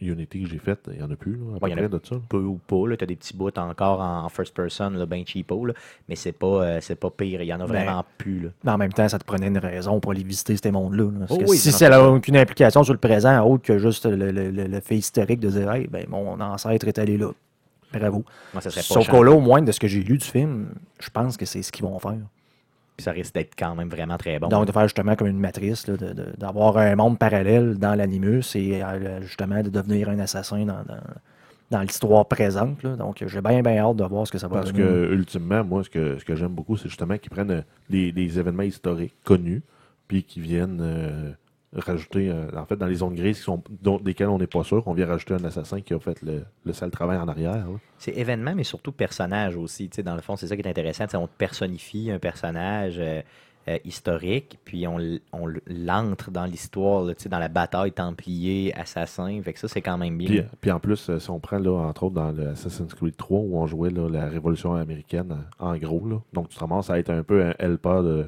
Unity que j'ai fait, il n'y en a plus. Là, à peu Ouais, il y en a près de ça. peu ou pas. Tu as des petits bouts encore en, en first person, là, ben cheapo, là, mais c'est pas, euh, c'est pas pire. Il y en a Ben, vraiment plus. Là. Mais en même temps, ça te prenait une raison pour aller visiter ces mondes-là. là. Parce Oh que oui, si ça n'a aucune implication sur le présent, autre que juste le, le- le- le fait historique de dire, hey, ben, mon ancêtre est allé là. Bravo. Moi, ça Sauf que là, au moins, de ce que j'ai lu du film, je pense que c'est ce qu'ils vont faire. Puis ça risque d'être quand même vraiment très bon. Donc, de faire justement comme une matrice, là, de- de- d'avoir un monde parallèle dans l'animus et euh, justement de devenir un assassin dans, dans, dans l'histoire présente. là. Donc, j'ai bien, bien hâte de voir ce que ça va Parce donner. que, ultimement, moi, ce que, ce que j'aime beaucoup, c'est justement qu'ils prennent euh, les, les événements historiques connus, puis qu'ils viennent euh, rajouter, euh, en fait, dans les zones grises qui sont, dont, desquelles on n'est pas sûr, on vient rajouter un assassin qui a fait le, le sale travail en arrière. C'est événement, mais surtout personnage aussi. Dans le fond, c'est ça qui est intéressant. On personnifie un personnage euh, euh, historique, puis on, on l'entre dans l'histoire, dans la bataille templier, assassin. Fait que ça, c'est quand même bien. Puis, puis en plus, si on prend, là, entre autres, dans le Assassin's Creed 3, où on jouait là, la Révolution américaine, en gros, là, donc tu te ramasses à être un peu un helper de,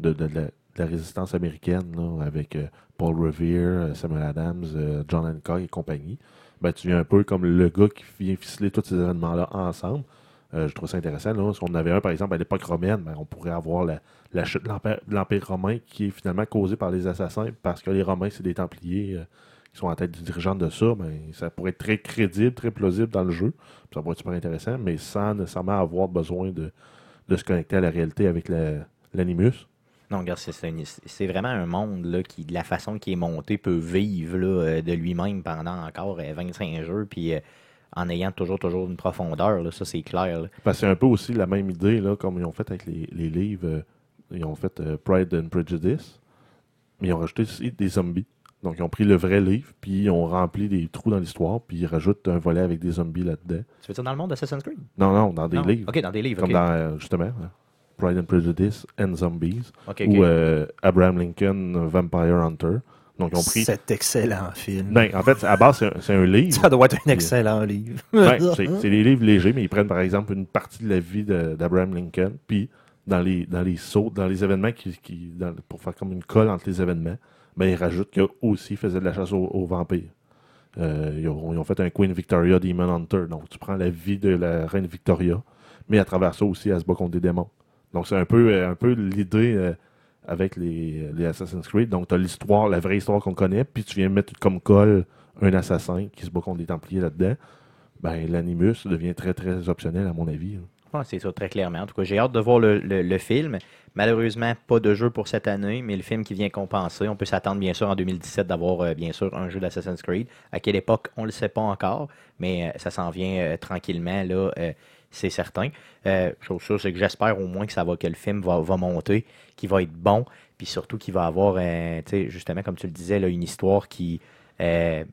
de, de la, de la résistance américaine, avec euh, Paul Revere, euh, Samuel Adams, euh, John Hancock et compagnie. Ben, tu viens un peu comme le gars qui vient ficeler tous ces événements-là ensemble. Je trouve ça intéressant. Là. Si on avait un, par exemple, à l'époque romaine, ben, on pourrait avoir la, chute de l'Empire- romain qui est finalement causée par les assassins parce que les Romains, c'est des Templiers qui sont en tête du dirigeant de ça. Ben, ça pourrait être très crédible, très plausible dans le jeu. Ça pourrait être super intéressant, mais sans nécessairement avoir besoin de, se connecter à la réalité avec la- l'animus. Non, regarde, c'est- vraiment un monde là, qui, de la façon qu'il est monté, peut vivre là, euh, de lui-même pendant encore euh, 25 jeux, puis euh, en ayant toujours, toujours une profondeur. là, ça, c'est clair. que c'est un peu aussi la même idée, là, comme ils ont fait avec les, les livres. euh, ils ont fait euh, Pride and Prejudice, mais ils ont rajouté aussi des zombies. Donc, ils ont pris le vrai livre, puis ils ont rempli des trous dans l'histoire, puis ils rajoutent un volet avec des zombies là-dedans. Tu veux dire dans le monde d'Assassin's Creed? Non, non, dans des Non. livres. Ok, dans des livres. Comme dans, euh, justement, euh, Pride and Prejudice and Zombies, ou euh, Abraham Lincoln, euh, Vampire Hunter. Donc, ils ont pris. Cet excellent film. Ben, en fait, à base, c'est un, livre. Ça doit être un excellent livre. Ouais, *laughs* c'est c'est des livres légers, mais ils prennent par exemple une partie de la vie d'Abraham Lincoln, puis dans les, dans les sauts, dans les événements qui, qui- dans- pour faire comme une colle entre les événements, ben, ils rajoutent qu'il aussi faisait de la chasse aux, aux vampires. Euh, ils, ont, ils ont fait un Queen Victoria Demon Hunter, donc tu prends la vie de la reine Victoria, mais à travers ça aussi, elle se bat contre des démons. Donc c'est un peu, euh, un peu l'idée euh, avec les, les Assassin's Creed. Donc tu as l'histoire, la vraie histoire qu'on connaît, puis tu viens mettre comme colle un assassin qui se bat contre des Templiers là-dedans ben, l'animus devient très, très optionnel, à mon avis. là. Ouais, c'est ça, très clairement. En tout cas, j'ai hâte de voir le, le- film. Malheureusement, pas de jeu pour cette année, mais le film qui vient compenser. On peut s'attendre, bien sûr, en 2017 d'avoir, euh, bien sûr, un jeu d'Assassin's Creed. À quelle époque, on ne le sait pas encore, mais ça s'en vient tranquillement, là, c'est certain. Euh, chose sûre, c'est que j'espère au moins que ça va, que le film va, va monter, qu'il va être bon, puis surtout qu'il va avoir, euh, justement, comme tu le disais, une histoire qui euh,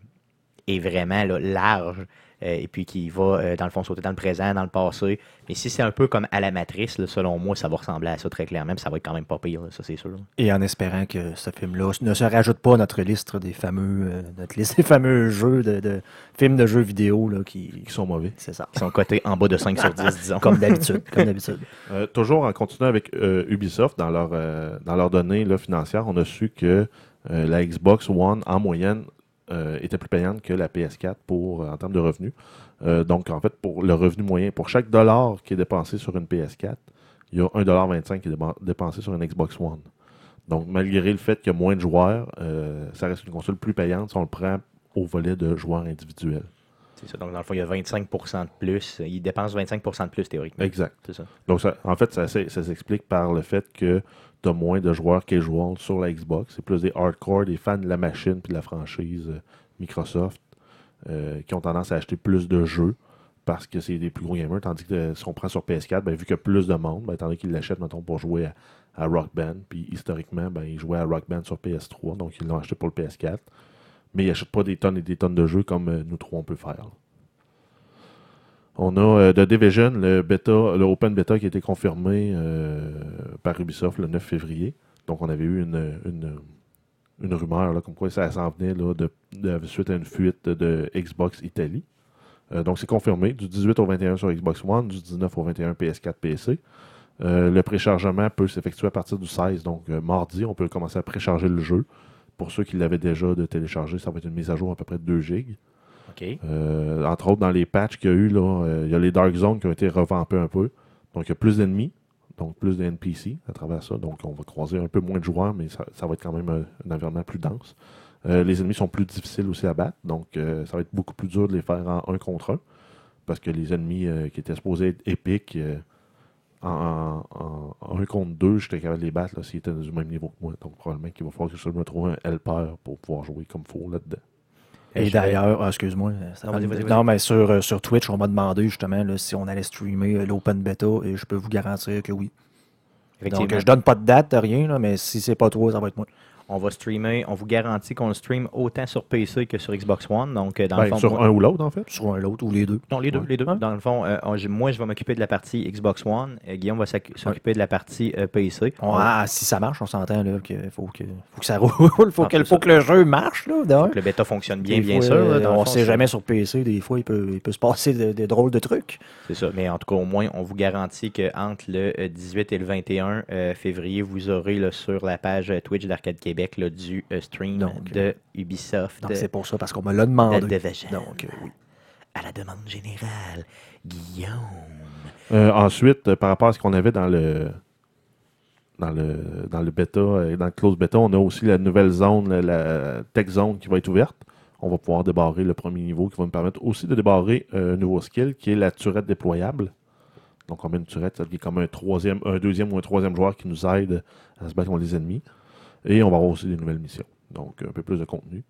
est vraiment large. Euh, et puis qui va, euh, dans le fond, sauter dans le présent, dans le passé. Mais si c'est un peu comme à la matrice, là, selon moi, ça va ressembler à ça très clairement. Puis ça va être quand même pas pire, là, ça c'est sûr. là. Et en espérant que ce film-là ne se rajoute pas à notre liste des fameux, euh, notre liste des fameux jeux de, de films de jeux vidéo là, qui, Qui sont mauvais. c'est ça. Ils sont cotés en bas de 5 sur 10, disons. Comme d'habitude. comme d'habitude. *laughs* Euh, toujours en continuant avec euh, Ubisoft, dans, leur, euh, dans leurs données là, financières, on a su que euh, la Xbox One, en moyenne, euh, était plus payante que la PS4 pour, euh, en termes de revenus. Euh, donc, en fait, pour le revenu moyen, pour chaque dollar qui est dépensé sur une PS4, il y a 1,25$ qui est dépensé sur une Xbox One. Donc, malgré le fait qu'il y a moins de joueurs, euh, ça reste une console plus payante si on le prend au volet de joueurs individuels. C'est ça. Donc, dans le fond, il y a 25% de plus. Ils dépensent 25% de plus, théoriquement. Exact. Ça. Donc, ça- en fait, ça s'explique par le fait que tu as moins de joueurs casual sur la Xbox. C'est plus des hardcore, des fans de la machine puis de la franchise euh, Microsoft euh, qui ont tendance à acheter plus de jeux parce que c'est des plus gros gamers. Tandis que euh, si on prend sur PS4, ben, vu qu'il y a plus de monde, ben, donné qu'ils l'achètent, mettons, pour jouer à, Rock Band, puis historiquement, ben, ils jouaient à Rock Band sur PS3, donc ils l'ont acheté pour le PS4. Mais ils n'achètent pas des tonnes et des tonnes de jeux comme nous trois on peut faire. On a euh, The Division, le le open beta qui a été confirmé euh, par Ubisoft le 9 février. Donc on avait eu une, une, rumeur là, comme quoi ça s'en venait là, de, suite à une fuite de Xbox Italie. Euh, donc c'est confirmé du 18 au 21 sur Xbox One, du 19 au 21 PS4 PC. Le préchargement peut s'effectuer à partir du 16, donc mardi, on peut commencer à précharger le jeu. Pour ceux qui l'avaient déjà de télécharger, ça va être une mise à jour à peu près de 2 gigs. Euh, entre autres, dans les patchs qu'il y a eu, euh, il y a les Dark Zones qui ont été revampés un peu. Donc, il y a plus d'ennemis, donc plus de NPC à travers ça. Donc, on va croiser un peu moins de joueurs, mais ça, va être quand même un, un environnement plus dense. Euh, les ennemis sont plus difficiles aussi à battre, donc euh, ça va être beaucoup plus dur de les faire en un contre un. Parce que les ennemis euh, qui étaient supposés être épiques, euh, en, en, en un contre deux, j'étais capable de les battre s'ils étaient du même niveau que moi. Donc, probablement qu'il va falloir que je me trouve un helper pour pouvoir jouer comme il faut là-dedans. Et d'ailleurs, ah, excuse-moi. Non, mais sur, euh, sur Twitch, on m'a demandé justement là, si on allait streamer euh, l'open beta et je peux vous garantir que oui. Donc, euh, je donne pas de date, rien, là, mais si c'est pas toi, ça va être moi. On va streamer, on vous garantit qu'on le stream autant sur PC que sur Xbox One. Donc, euh, dans le Ben, fond, sur moi- un ou l'autre, en fait? Sur un l'autre ou les deux. Non, les deux, Ouais. les deux. Dans le fond, euh, moi, je vais m'occuper de la partie Xbox One. euh, Guillaume va s'occu- s'occuper de la partie euh, PC. On- ah, si ça marche, on s'entend là qu'il faut que, faut que ça roule. *laughs* faut, Ah, que, faut que le jeu marche. Là. Que le bêta fonctionne bien, Des bien fois, sûr. là, dans le on fond, sait jamais sur PC, des fois, il peut, il peut se passer de- des drôles de trucs. C'est ça. Mais en tout cas, au moins, on vous garantit qu'entre le euh, 18 et le 21 euh, février, vous aurez là, sur la page Twitch d'Arcade Québec là, du euh, stream Donc, de Ubisoft. Donc, euh, c'est pour ça, parce qu'on me l'a demandé. Donc, euh, oui. à la demande générale. Guillaume. Euh, ensuite, euh, par rapport à ce qu'on avait dans le dans le dans le bêta, euh, dans le close bêta, on a aussi la nouvelle zone, la, la tech zone qui va être ouverte. On va pouvoir débarrer le premier niveau qui va nous permettre aussi de débarrer euh, un nouveau skill qui est la turette déployable. Donc on met une turette, ça devient comme un troisième, un deuxième ou un troisième joueur qui nous aide à se battre contre les ennemis. Et on va avoir aussi des nouvelles missions. Donc un peu plus de contenu.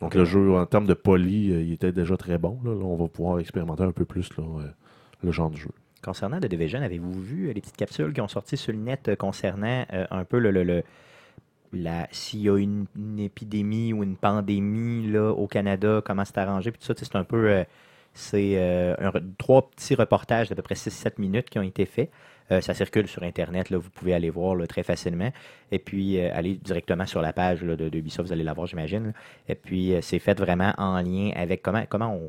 Donc le jeu, en termes de poly, euh, il était déjà très bon. Là, Là, on va pouvoir expérimenter un peu plus là, euh, le genre de jeu. Concernant The Division, avez-vous vu euh, les petites capsules qui ont sorti sur le net concernant euh, un peu le, le- le- la s'il y a une, une épidémie ou une pandémie là, au Canada, comment c'est arrangé, puis tout ça, c'est un peu euh, c'est euh, trois petits reportages d'à peu près 6-7 minutes qui ont été faits. Euh, ça circule sur Internet, là, vous pouvez aller voir là, très facilement. Et puis, euh, aller directement sur la page de, de Ubisoft, vous allez la voir, j'imagine. Et puis, euh, c'est fait vraiment en lien avec comment, comment on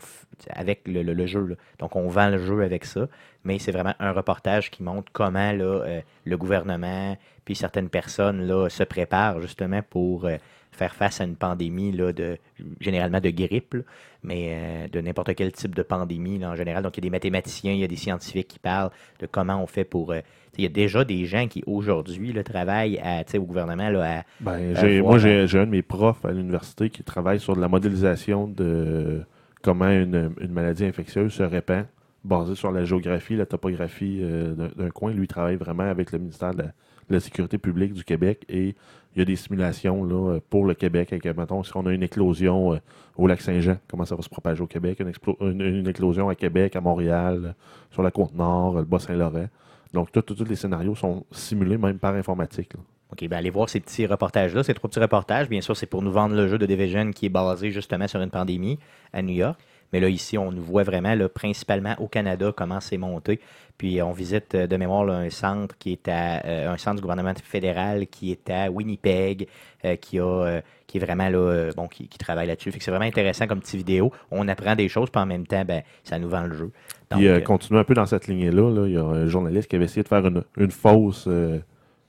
avec le, jeu. Donc, on vend le jeu avec ça, mais c'est vraiment un reportage qui montre comment euh, le gouvernement puis certaines personnes là, se préparent justement pour faire face à une pandémie, là, de, généralement de grippe, là, mais euh, de n'importe quel type de pandémie là, en général. Donc, il y a des mathématiciens, il y a des scientifiques qui parlent de comment on fait pour... euh, il y a déjà des gens qui, aujourd'hui, travaillent à, au gouvernement là, à, Ben, À moi, j'ai j'ai un de mes profs à l'université qui travaille sur de la modélisation de comment une, une maladie infectieuse se répand, basée sur la géographie, la topographie euh, d'un d'un coin. Lui, il travaille vraiment avec le ministère de la, de la Sécurité publique du Québec et il y a des simulations là, pour le Québec. Avec, mettons, si on a une éclosion euh, au lac Saint-Jean, comment ça va se propager au Québec, une, une- éclosion à Québec, à Montréal, euh, sur la Côte-Nord, le Bas-Saint-Laurent. Donc, tous les scénarios sont simulés même par informatique. là. OK, ben allez voir ces petits reportages-là, ces trois petits reportages. Bien sûr, c'est pour nous vendre le jeu de Division qui est basé justement sur une pandémie à New York. Mais là, ici, on nous voit vraiment, là, principalement au Canada, comment c'est monté. Puis on visite euh, de mémoire là, un centre qui est à euh, un centre du gouvernement fédéral qui est à Winnipeg, euh, qui a euh, qui est vraiment là, euh, bon, qui, qui travaille là-dessus. Fait que c'est vraiment intéressant comme petite vidéo. On apprend des choses, puis en même temps, ben, ça nous vend le jeu. Donc, Puis, euh, euh, continuer un peu dans cette lignée-là, là, il y a un journaliste qui avait essayé de faire une, une fausse, euh,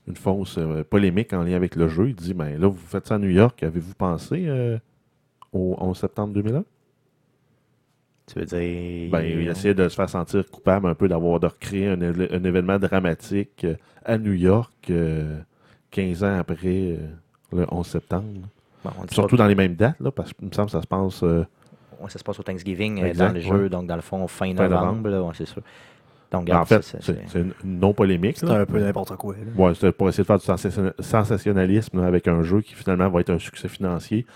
une fausse euh, polémique en lien avec le jeu. Il dit ben là, vous faites ça à New York, avez-vous pensé euh, au 11 septembre 2001 tu veux dire. ben, Il essayait de se faire sentir coupable un peu d'avoir de recréer un, événement dramatique euh, à New York euh, 15 ans après euh, le 11 septembre. Bon, Surtout dans les mêmes dates, là, parce qu'il me semble que ça se passe. euh, Ouais, ça se passe au Thanksgiving euh, Exact, dans le jeu, ouais. donc dans le fond, fin Fin novembre, ouais, c'est sûr. Donc, ben, en fait, c'est c'est- c'est une non-polémique. C'est un peu n'importe quoi. là. Ouais, c'était pour essayer de faire du sensation- sensationnalisme là, avec un jeu qui finalement va être un succès financier,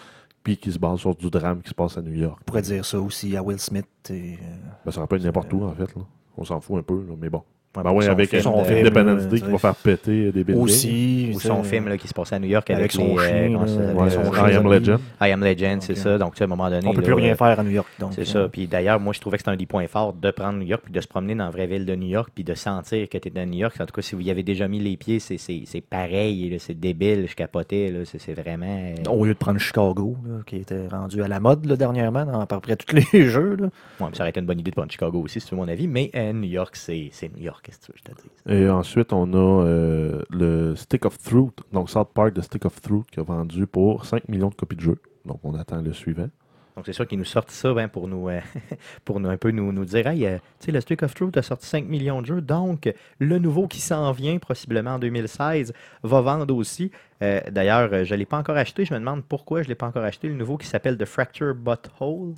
puis qui se base sur du drame qui se passe à New York. On pourrait dire ça aussi à Will Smith. Et, euh, Ben, ça être n'importe où, en fait. Là. On s'en fout un peu, là, mais bon. Ouais, Ben son avec film, son euh, film, Independence là, Day qui va faire péter des buildings. aussi. Ou son film là, qui se passe à New York avec, Avec son les, euh, chien, Ouais, son euh, I Am. Legend. I Am Legend, c'est ça. Donc, tu sais, à un moment donné. On peut là, plus rien euh, faire à New York. donc, C'est euh, ça. Puis d'ailleurs, moi, je trouvais que c'était un des points forts de prendre New York puis de se promener dans la vraie ville de New York puis de sentir que tu es dans New York. En tout cas, si vous y avez déjà mis les pieds, c'est- c'est c'est pareil. C'est débile. Je capotais. là, C'est c'est vraiment. euh, Au lieu de prendre Chicago, là, qui était rendu à la mode là, dernièrement dans à peu près tous *laughs* les jeux. Là. ouais, mais ça aurait été une bonne idée de prendre Chicago aussi, veux mon avis. Mais euh, New York, c'est c'est New York. Qu'est-ce que tu veux que je te dise? Et ensuite, on a euh, le Stick of Truth, donc South Park de Stick of Truth, qui a vendu pour 5 millions de copies de jeu. Donc, on attend le suivant. Donc, c'est sûr qu'ils nous sortent ça ben, pour nous euh, *laughs* pour nous, un peu nous, nous dire Hey, euh, tu sais, le Stick of Truth a sorti 5 millions de jeux, donc le nouveau qui s'en vient, possiblement en 2016, va vendre aussi. D'ailleurs, je ne l'ai pas encore acheté. Je me demande pourquoi je ne l'ai pas encore acheté. Le nouveau qui s'appelle The Fracture Butthole.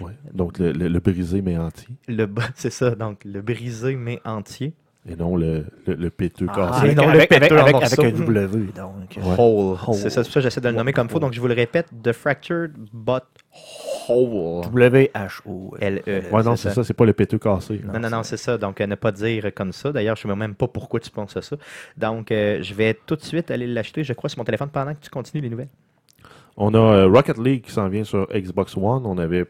Ouais. Donc, le, le- le brisé mais entier. Le *laughs* c'est ça, donc le brisé mais entier. Et non le, le, le péteux Ah, cassé. c'est non, avec- avec, avec- avec, avec- un W. Donc, Ouais. Hole. Hole. C'est ça, c'est pour ça que j'essaie de le nommer comme il faut. Donc, je vous le répète The Fractured Butthole. W-H-O. L-E. Ouais, non, c'est ça, c'est pas le péteux cassé. Non, non, non, c'est ça. Donc, euh, ne pas dire comme ça. D'ailleurs, je ne sais même pas pourquoi tu penses à ça. Donc, euh, je vais tout de suite aller l'acheter, je crois, sur mon téléphone pendant que tu continues les nouvelles. On a euh, Rocket League qui s'en vient sur Xbox One. On avait,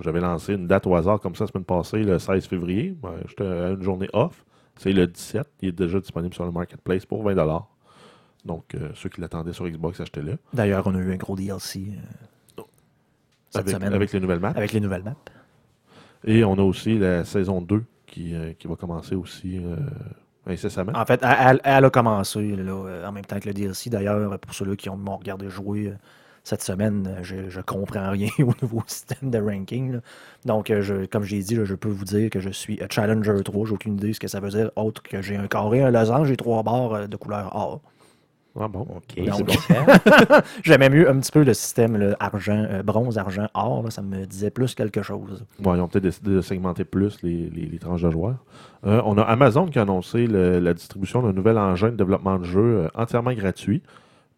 j'avais lancé une date au hasard comme ça la semaine passée, le 16 février. Ouais, J'étais à une journée off. C'est le 17. Il est déjà disponible sur le marketplace pour 20 Donc, euh, ceux qui l'attendaient sur Xbox, achetez-le. D'ailleurs, on a eu un gros DLC euh, cette Avec, semaine avec les nouvelles maps. avec les nouvelles maps. Et on a aussi la saison 2 qui, euh, qui va commencer aussi incessamment. En fait, elle, a commencé là, en même temps que le DLC. D'ailleurs, pour ceux-là qui ont m'ont regardé jouer, cette semaine, euh, je, je comprends rien *laughs* au nouveau système de ranking. là. Donc, euh, je, comme j'ai dit, là, je peux vous dire que je suis a Challenger 3. J'ai aucune idée de ce que ça veut dire, autre que j'ai un carré, un losange et trois barres euh, de couleur or. Ah bon? OK, Donc-. *laughs* J'aimais mieux un petit peu le système là, argent, euh, bronze, argent, or. là, ça me disait plus quelque chose. Bon, ils ont peut-être décidé de segmenter plus les, les- les tranches de joueurs. Euh, on a Amazon qui a annoncé le- la distribution d'un nouvel engin de développement de jeu euh, entièrement gratuit.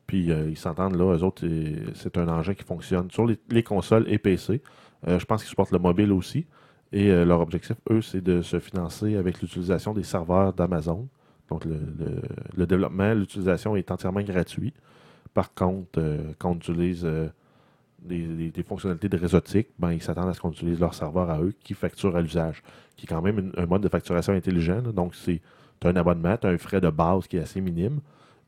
Puis euh, ils s'entendent là, eux autres, c'est un engin qui fonctionne sur les, les consoles et PC. Euh, je pense qu'ils supportent le mobile aussi. Et euh, leur objectif, eux, c'est de se financer avec l'utilisation des serveurs d'Amazon. Donc le, développement, l'utilisation est entièrement gratuit. Par contre, quand on utilise des, fonctionnalités de réseautique, ben, ils s'attendent à ce qu'on utilise leur serveur à eux qui facture à l'usage, qui est quand même un mode de facturation intelligent. Donc, c'est un abonnement, tu as un frais de base qui est assez minime.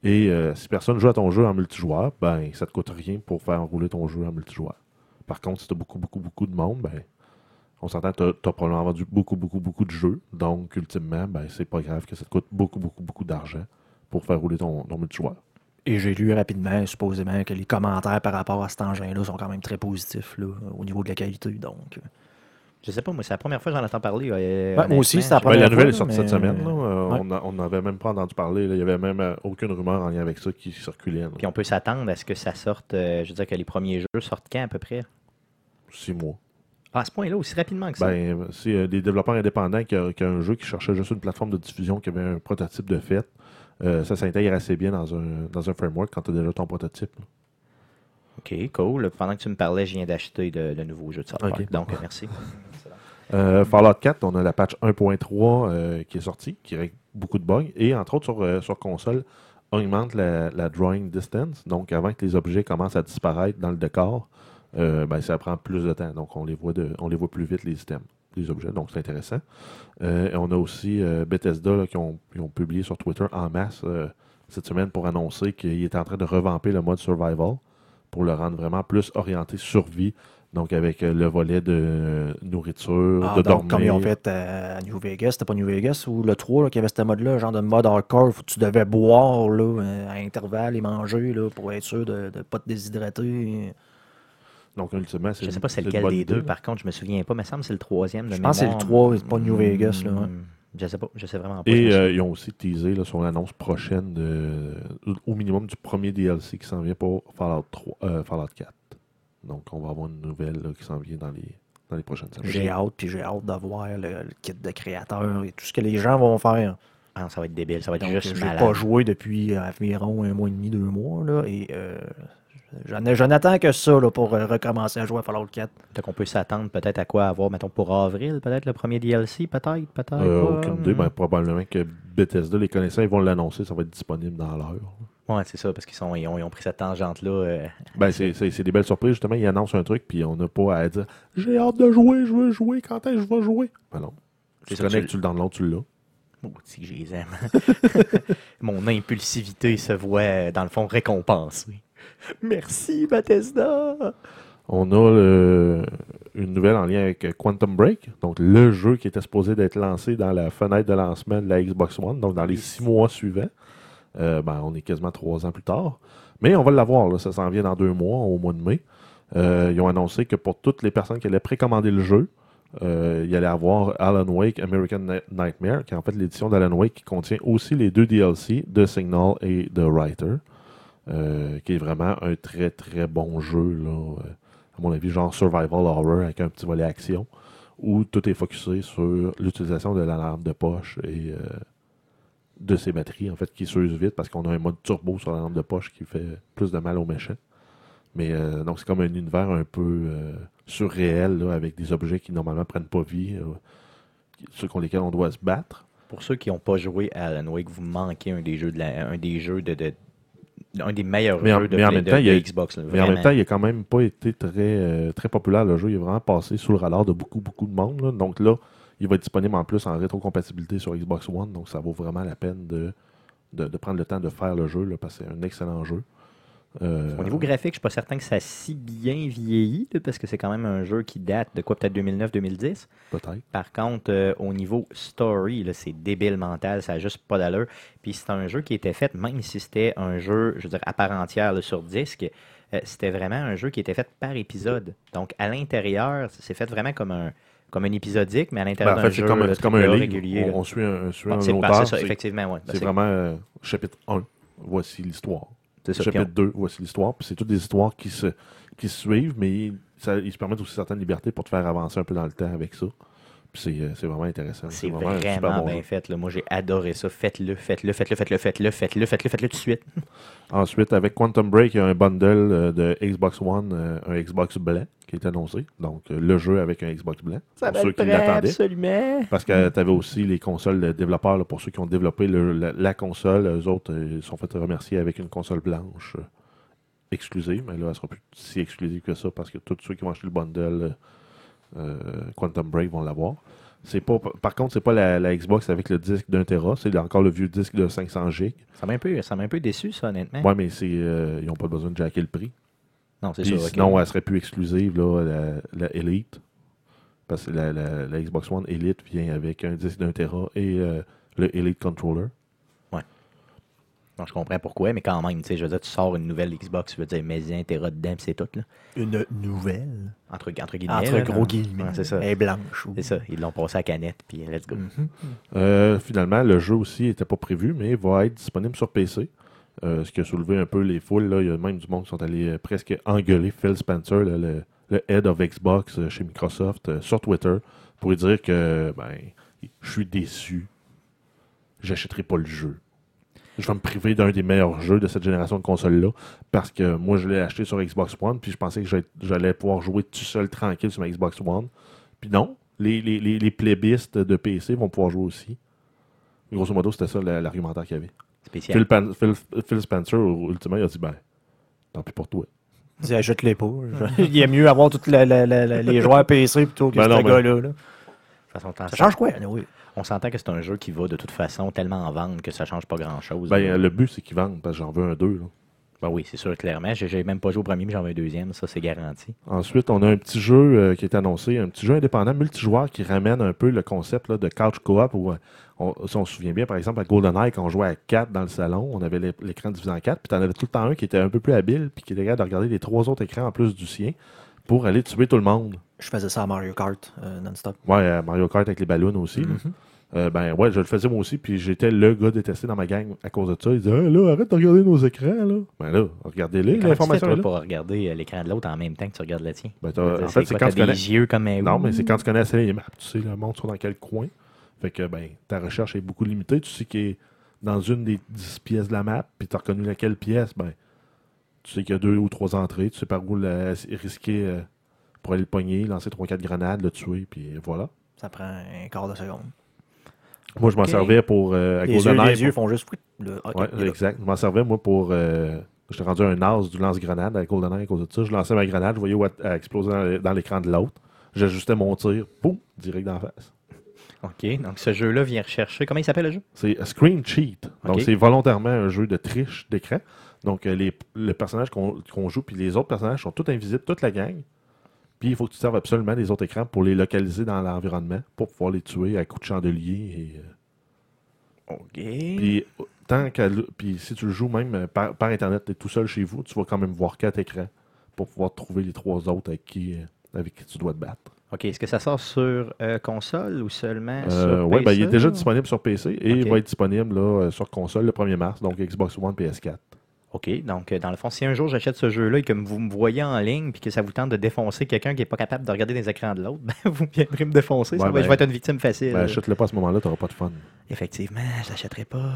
Et euh, si personne joue à ton jeu en multijoueur, ben, ça te coûte rien pour faire rouler ton jeu en multijoueur. Par contre, si tu as beaucoup, beaucoup, beaucoup de monde, ben, on s'entend tu as, probablement vendu beaucoup, beaucoup, beaucoup de jeux. Donc, ultimement, ben, c'est pas grave que ça te coûte beaucoup, beaucoup, beaucoup d'argent pour faire rouler ton, ton multijoueur. Et j'ai lu rapidement, supposément, que les commentaires par rapport à cet engin-là sont quand même très positifs au niveau de la qualité. Donc, euh, Je sais pas, moi, c'est la première fois que j'en entends parler. euh, Ouais, moi aussi, c'est la première la nouvelle est fois, sortie mais- cette semaine. là. Euh, Ouais. On n'avait même pas entendu parler. là. Il n'y avait même euh, aucune rumeur en lien avec ça qui circulait. là. Puis on peut s'attendre à ce que ça sorte, euh, je veux dire que les premiers jeux sortent quand à peu près? Six mois. Ah, à ce point-là, aussi rapidement que ça? Ben, c'est euh, des développeurs indépendants qui a un jeu qui cherchait juste une plateforme de diffusion qui avait un prototype de fait. Euh, ça s'intègre assez bien dans un, dans un framework quand tu as déjà ton prototype. OK, cool. Pendant que tu me parlais, je viens d'acheter de, de nouveaux jeux de South Park. Ok. Donc, euh, merci. *laughs* Euh, Fallout 4, on a la patch 1.3 euh, qui est sortie, qui règle beaucoup de bugs. Et entre autres, sur, euh, sur console, augmente la, la drawing distance. Donc, avant que les objets commencent à disparaître dans le décor, ben, ça prend plus de temps. Donc, on les voit, de, on les voit plus vite, les items, les objets. Donc, c'est intéressant. Et on a aussi Bethesda là, qui, ont, qui ont publié sur Twitter en masse cette semaine pour annoncer qu'il est en train de revamper le mode survival pour le rendre vraiment plus orienté survie. Donc, avec euh, le volet de nourriture, Ah, de donc, dormir. comme ils ont fait à New Vegas, c'était pas New Vegas ou le 3 là, qui avait ce mode-là, genre de mode hardcore, où tu devais boire là, euh, à intervalles et manger là, pour être sûr de ne pas te déshydrater. Donc, ultimement, c'est Je sais pas c'est lequel des deux, par contre, je me souviens pas. Il me semble que c'est le troisième. de Je pense que c'est le mémoire. 3, c'est pas New Vegas. Là, ouais. Je sais pas, je sais vraiment pas. Et euh, ils ont aussi teasé là, sur l'annonce prochaine, de, au minimum du premier DLC qui s'en vient pour Fallout, 3, euh, Fallout 4. Donc, on va avoir une nouvelle là, qui s'en vient dans les, dans les prochaines semaines. J'ai hâte, puis j'ai hâte de voir le, le kit de créateur et tout ce que les gens vont faire. Ah, ça va être débile, ça va être Donc, juste j'ai malade. pas joué depuis environ un mois et demi, deux mois. Là, et euh, je n'attends que ça là, pour euh, recommencer à jouer à Fallout 4. Donc, on peut s'attendre peut-être à quoi avoir, mettons, pour avril, peut-être le premier DLC, peut-être, peut-être. Euh, pas. aucune idée, ben, probablement que Bethesda, les connaissants, ils vont l'annoncer, ça va être disponible dans l'heure. Ouais, c'est ça, parce qu'ils sont, ils ont, ils ont pris cette tangente-là. euh, Ben, c'est c'est- c'est des belles surprises, justement. Ils annoncent un truc, puis on n'a pas à dire J'ai hâte de jouer, je veux jouer, quand est-ce que je vais jouer Ben non. Tu C'est ça, connectes, tu- tu le downloads, tu l'as. Oh, si que je les aime. *laughs* Mon impulsivité se voit, dans le fond, récompensée. Merci, Bethesda! On a le- une nouvelle en lien avec Quantum Break, donc le jeu qui était supposé d'être lancé dans la fenêtre de lancement de la Xbox One, donc dans les six mois suivants. Euh, ben, on est quasiment trois ans plus tard. Mais on va l'avoir, ça s'en vient dans deux mois, au mois de mai. Euh, ils ont annoncé que pour toutes les personnes qui allaient précommander le jeu, euh, il y allait avoir Alan Wake American Ni- Nightmare, qui est en fait l'édition d'Alan Wake qui contient aussi les deux DLC de Signal et de Writer, euh, qui est vraiment un très très bon jeu, là, euh, à mon avis, genre survival horror avec un petit volet action, où tout est focusé sur l'utilisation de la lampe de poche et euh, de ses batteries, en fait, qui s'usent vite parce qu'on a un mode turbo sur la lampe de poche qui fait plus de mal aux méchants. Mais donc, c'est comme un univers un peu surréel, avec des objets qui normalement prennent pas vie, ceux contre lesquels on doit se battre. Pour ceux qui n'ont pas joué à Alan Wake, vous manquez un des jeux de la, un des jeux de, de- un des meilleurs Mais en- jeux de, mais en Play- même de- temps, il y a- de Xbox. là, Mais en même temps, il n'a quand même pas été très, euh, très populaire le jeu. Il est vraiment passé sous le radar de beaucoup, beaucoup de monde. là. Donc là, il va être disponible en plus en rétrocompatibilité sur Xbox One. Donc ça vaut vraiment la peine de, de, de prendre le temps de faire le jeu là, parce que c'est un excellent jeu. Euh, Au niveau graphique, je suis pas certain que ça a si bien vieilli, là, parce que c'est quand même un jeu qui date de quoi, peut-être 2009-2010. Peut-être. Par contre, euh, au niveau story, c'est débile mental, ça n'a juste pas d'allure. Puis c'est un jeu qui était fait, même si c'était un jeu, je veux dire, à part entière là, sur disque, euh, c'était vraiment un jeu qui était fait par épisode. Donc à l'intérieur, c'est fait vraiment comme un, comme un épisodique, mais à Ben, l'intérieur en d'un jeu comme, c'est comme un livre. régulier. On, on suit un, suit Bon, un c'est ben, auteur. c'est ça, effectivement. Ouais. Ben, C'est vraiment chapitre 1, voici l'histoire. C'est ça. Chapitre 2, voici l'histoire. Puis c'est toutes des histoires qui se, qui se suivent, mais ça, ils se permettent aussi certaines libertés pour te faire avancer un peu dans le temps avec ça. C'est, euh, c'est vraiment intéressant. C'est vraiment, super bon bien jeu. fait. Là. Moi, j'ai adoré ça. Faites-le, faites-le, faites-le, faites-le, faites-le, faites-le, faites-le, faites-le tout de suite. *laughs* Ensuite, avec Quantum Break, il y a un bundle euh, de Xbox One, euh, un Xbox blanc qui est annoncé. Donc, le jeu avec un Xbox blanc. pour ceux qui l'attendaient. absolument. Parce que tu avais aussi les consoles de développeurs, là, pour ceux qui ont développé le- la, la console, eux autres, ils sont fait remercier avec une console blanche exclusive, mais là, elle sera plus si exclusive que ça parce que tous ceux qui vont acheter le bundle Quantum Break vont l'avoir. C'est pas, par contre, c'est pas la, la Xbox avec le disque d'un Tera, c'est encore le vieux disque de 500 GB. Ça m'a un peu, ça m'a un peu déçu, ça, honnêtement. Ouais, mais c'est, euh, ils n'ont pas besoin de jacker le prix. Non, c'est ok. sinon, elle serait plus exclusive, là, la, la Elite. Parce que la Xbox One Elite vient avec un disque d'un Tera et euh, le Elite Controller. Non, je comprends pourquoi, mais quand même, tu sais, je veux dire, tu sors une nouvelle Xbox, tu veux dire, mais un Tera dedans, c'est tout, là. Une nouvelle? Entre, entre guillemets. Entre là, gros guillemets. Ouais, c'est ça. Elle est blanche. ou- C'est ça. Ils l'ont passé à canette, puis let's go. Mhm. Euh, finalement, le jeu aussi n'était pas prévu, mais va être disponible sur PC. Euh, ce qui a soulevé un peu les foules. Là. Il y a même du monde qui sont allés euh, presque engueuler Phil Spencer, le, le- le head of Xbox chez Microsoft, euh, sur Twitter, pour lui dire que ben, je suis déçu. J'achèterai pas le jeu. Je vais me priver d'un des meilleurs jeux de cette génération de consoles-là parce que moi, je l'ai acheté sur Xbox One, puis je pensais que j'allais- pouvoir jouer tout seul tranquille sur ma Xbox One. Puis non, les, les, les, les playbistes de PC vont pouvoir jouer aussi. Grosso modo, c'était ça la- l'argumentaire qu'il y avait. Spécial. Phil, Pan- Phil- Phil Spencer, ultimement, il a dit ben, tant pis pour toi. Dis, achète-les pas. Je- *laughs* Il est mieux avoir tous les joueurs PC plutôt que Ben ce gars-là. là. De toute façon, t'en- Ça change quoi? oui. On s'entend que c'est un jeu qui va de toute façon tellement en vente que ça change pas grand-chose. Ben, le but, c'est qu'ils vendent, parce que j'en veux un deux. là. Ben oui, c'est sûr, clairement. J'ai même pas joué au premier, mais j'en veux un deuxième. Ça, c'est garanti. Ensuite, on a un petit jeu euh, qui est annoncé, un petit jeu indépendant multijoueur qui ramène un peu le concept là, de couch co-op. Où, euh, on, si on se souvient bien, par exemple, à GoldenEye, quand on jouait à 4 dans le salon, on avait l'é- l'écran divisé en 4, puis tu en avais tout le temps un qui était un peu plus habile, puis qui était capable de regarder les trois autres écrans en plus du sien pour aller tuer tout le monde. Je faisais ça à Mario Kart euh, non-stop. Ouais, euh, Mario Kart avec les ballons aussi. Euh, ben ouais, je le faisais moi aussi, puis j'étais le gars détesté dans ma gang à cause de ça. Il disait Ah, là, arrête de regarder nos écrans, là. Ben là, regardez-les, Comment tu fais, l'information toi, pour regarder euh, l'écran de l'autre en même temps que tu regardes le tien? Ben, en C'est fait, c'est quand tu connais. des yeux comme un... Non, mais c'est quand tu connais assez les maps, tu sais le monde sont dans quel coin. Fait que ben, ta recherche est beaucoup limitée. Tu sais qu'il est dans une des 10 pièces de la map, puis tu as reconnu laquelle pièce, ben, tu sais qu'il y a deux ou trois entrées, tu sais par où la- risquer euh, pour aller le pogner, lancer 3-4 grenades, le tuer, puis voilà. Ça prend un quart de seconde. Moi, je m'en servais pour euh, à Les yeux, GoldenEye, les yeux font juste. le- ok, Ouais, exact. Je m'en servais, moi, pour. Euh, J'étais rendu un as du lance-grenade avec GoldenEye à cause de ça. Je lançais ma grenade, je voyais où elle elle explosait dans l'écran de l'autre. J'ajustais mon tir, boum, direct dans la face. OK, donc ce jeu-là vient rechercher... Comment il s'appelle, le jeu? C'est Screen Cheat. Donc, c'est volontairement un jeu de triche d'écran. Donc, euh, les, le personnage qu'on qu'on joue, puis les autres personnages sont tous invisibles, toute la gang. Puis, il faut que tu serves absolument des autres écrans pour les localiser dans l'environnement, pour pouvoir les tuer à coups de chandelier. Et, euh, OK. Puis, tant qu'à l- puis si tu le joues même euh, par, par Internet, tu es tout seul chez vous, tu vas quand même voir quatre écrans pour pouvoir trouver les trois autres avec qui, euh, avec qui tu dois te battre. OK, est-ce que ça sort sur euh, console ou seulement Euh, sur ouais, ben, il est déjà disponible sur PC et il Ok. va être disponible là, sur console le 1er mars, donc Xbox One, PS4. OK, donc euh, dans le fond, si un jour j'achète ce jeu-là et que vous me voyez en ligne puis que ça vous tente de défoncer quelqu'un qui n'est pas capable de regarder les écrans de l'autre, *laughs* ben, vous viendrez me défoncer. ça je ben, vais être une victime facile. Ben, achète-le pas à ce moment-là, tu n'auras pas de fun. Effectivement, je l'achèterai pas.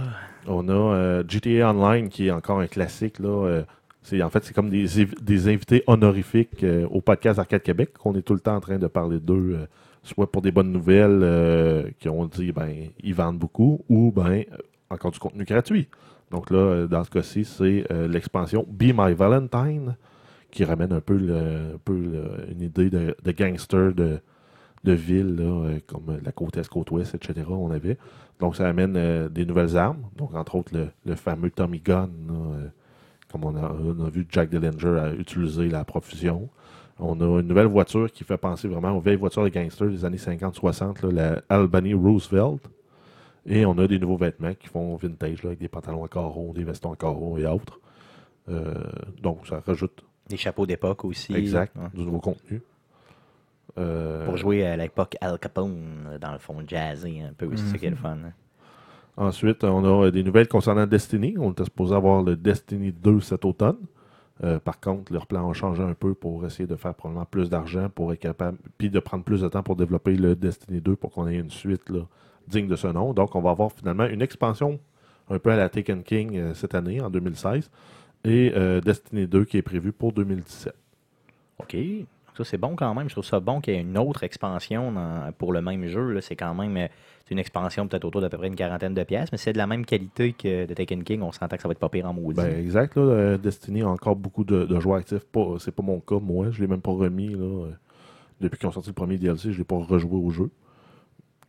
On a euh, GTA Online qui est encore un classique. Là, euh, c'est, en fait, c'est comme des, invités honorifiques euh, au podcast Arcade Québec qu'on est tout le temps en train de parler d'eux, soit pour des bonnes nouvelles euh, qui ont dit ben ils vendent beaucoup, ou ben encore du contenu gratuit. Donc là, euh, dans ce cas-ci, c'est euh, l'expansion Be My Valentine qui ramène un peu, une idée de, gangster de, ville, euh, comme la côte est, côte ouest, etc. On avait. Donc, ça amène des nouvelles armes. Donc, entre autres, le, fameux Tommy Gun, comme on a, on a vu Jack Dillinger utiliser la profusion. On a une nouvelle voiture qui fait penser vraiment aux vieilles voitures de gangsters des années 50-60, là, la Albany Roosevelt. Et on a des nouveaux vêtements qui font vintage, là, avec des pantalons à carreaux, des vestons à carreaux et autres. Euh, donc, ça rajoute Des chapeaux d'époque aussi. exact du nouveau contenu. Euh, Pour jouer à l'époque Al Capone, dans le fond, jazzy un peu aussi, c'est qui est le fun. hein. Ensuite, on a des nouvelles concernant Destiny. On était supposé avoir le Destiny 2 cet automne. Euh, par contre, leur plan a changé un peu pour essayer de faire probablement plus d'argent pour être capable, puis de prendre plus de temps pour développer le Destiny 2 pour qu'on ait une suite là, digne de ce nom. Donc, on va avoir finalement une expansion un peu à la Taken King euh, cette année, en 2016, et euh, Destiny 2 qui est prévu pour 2017. OK. Ça, c'est bon quand même. Je trouve ça bon qu'il y ait une autre expansion dans- pour le même jeu. C'est quand même euh, une expansion peut-être autour d'à peu près une quarantaine de pièces, mais c'est de la même qualité que de Taken King. On s'entend que ça va être pas pire en maudit. Ben, exact. Là, Destiny a encore beaucoup de, de joueurs actifs. C'est pas mon cas, moi. Je l'ai même pas remis. Là, depuis qu'ils ont sorti le premier DLC, je l'ai pas rejoué au jeu.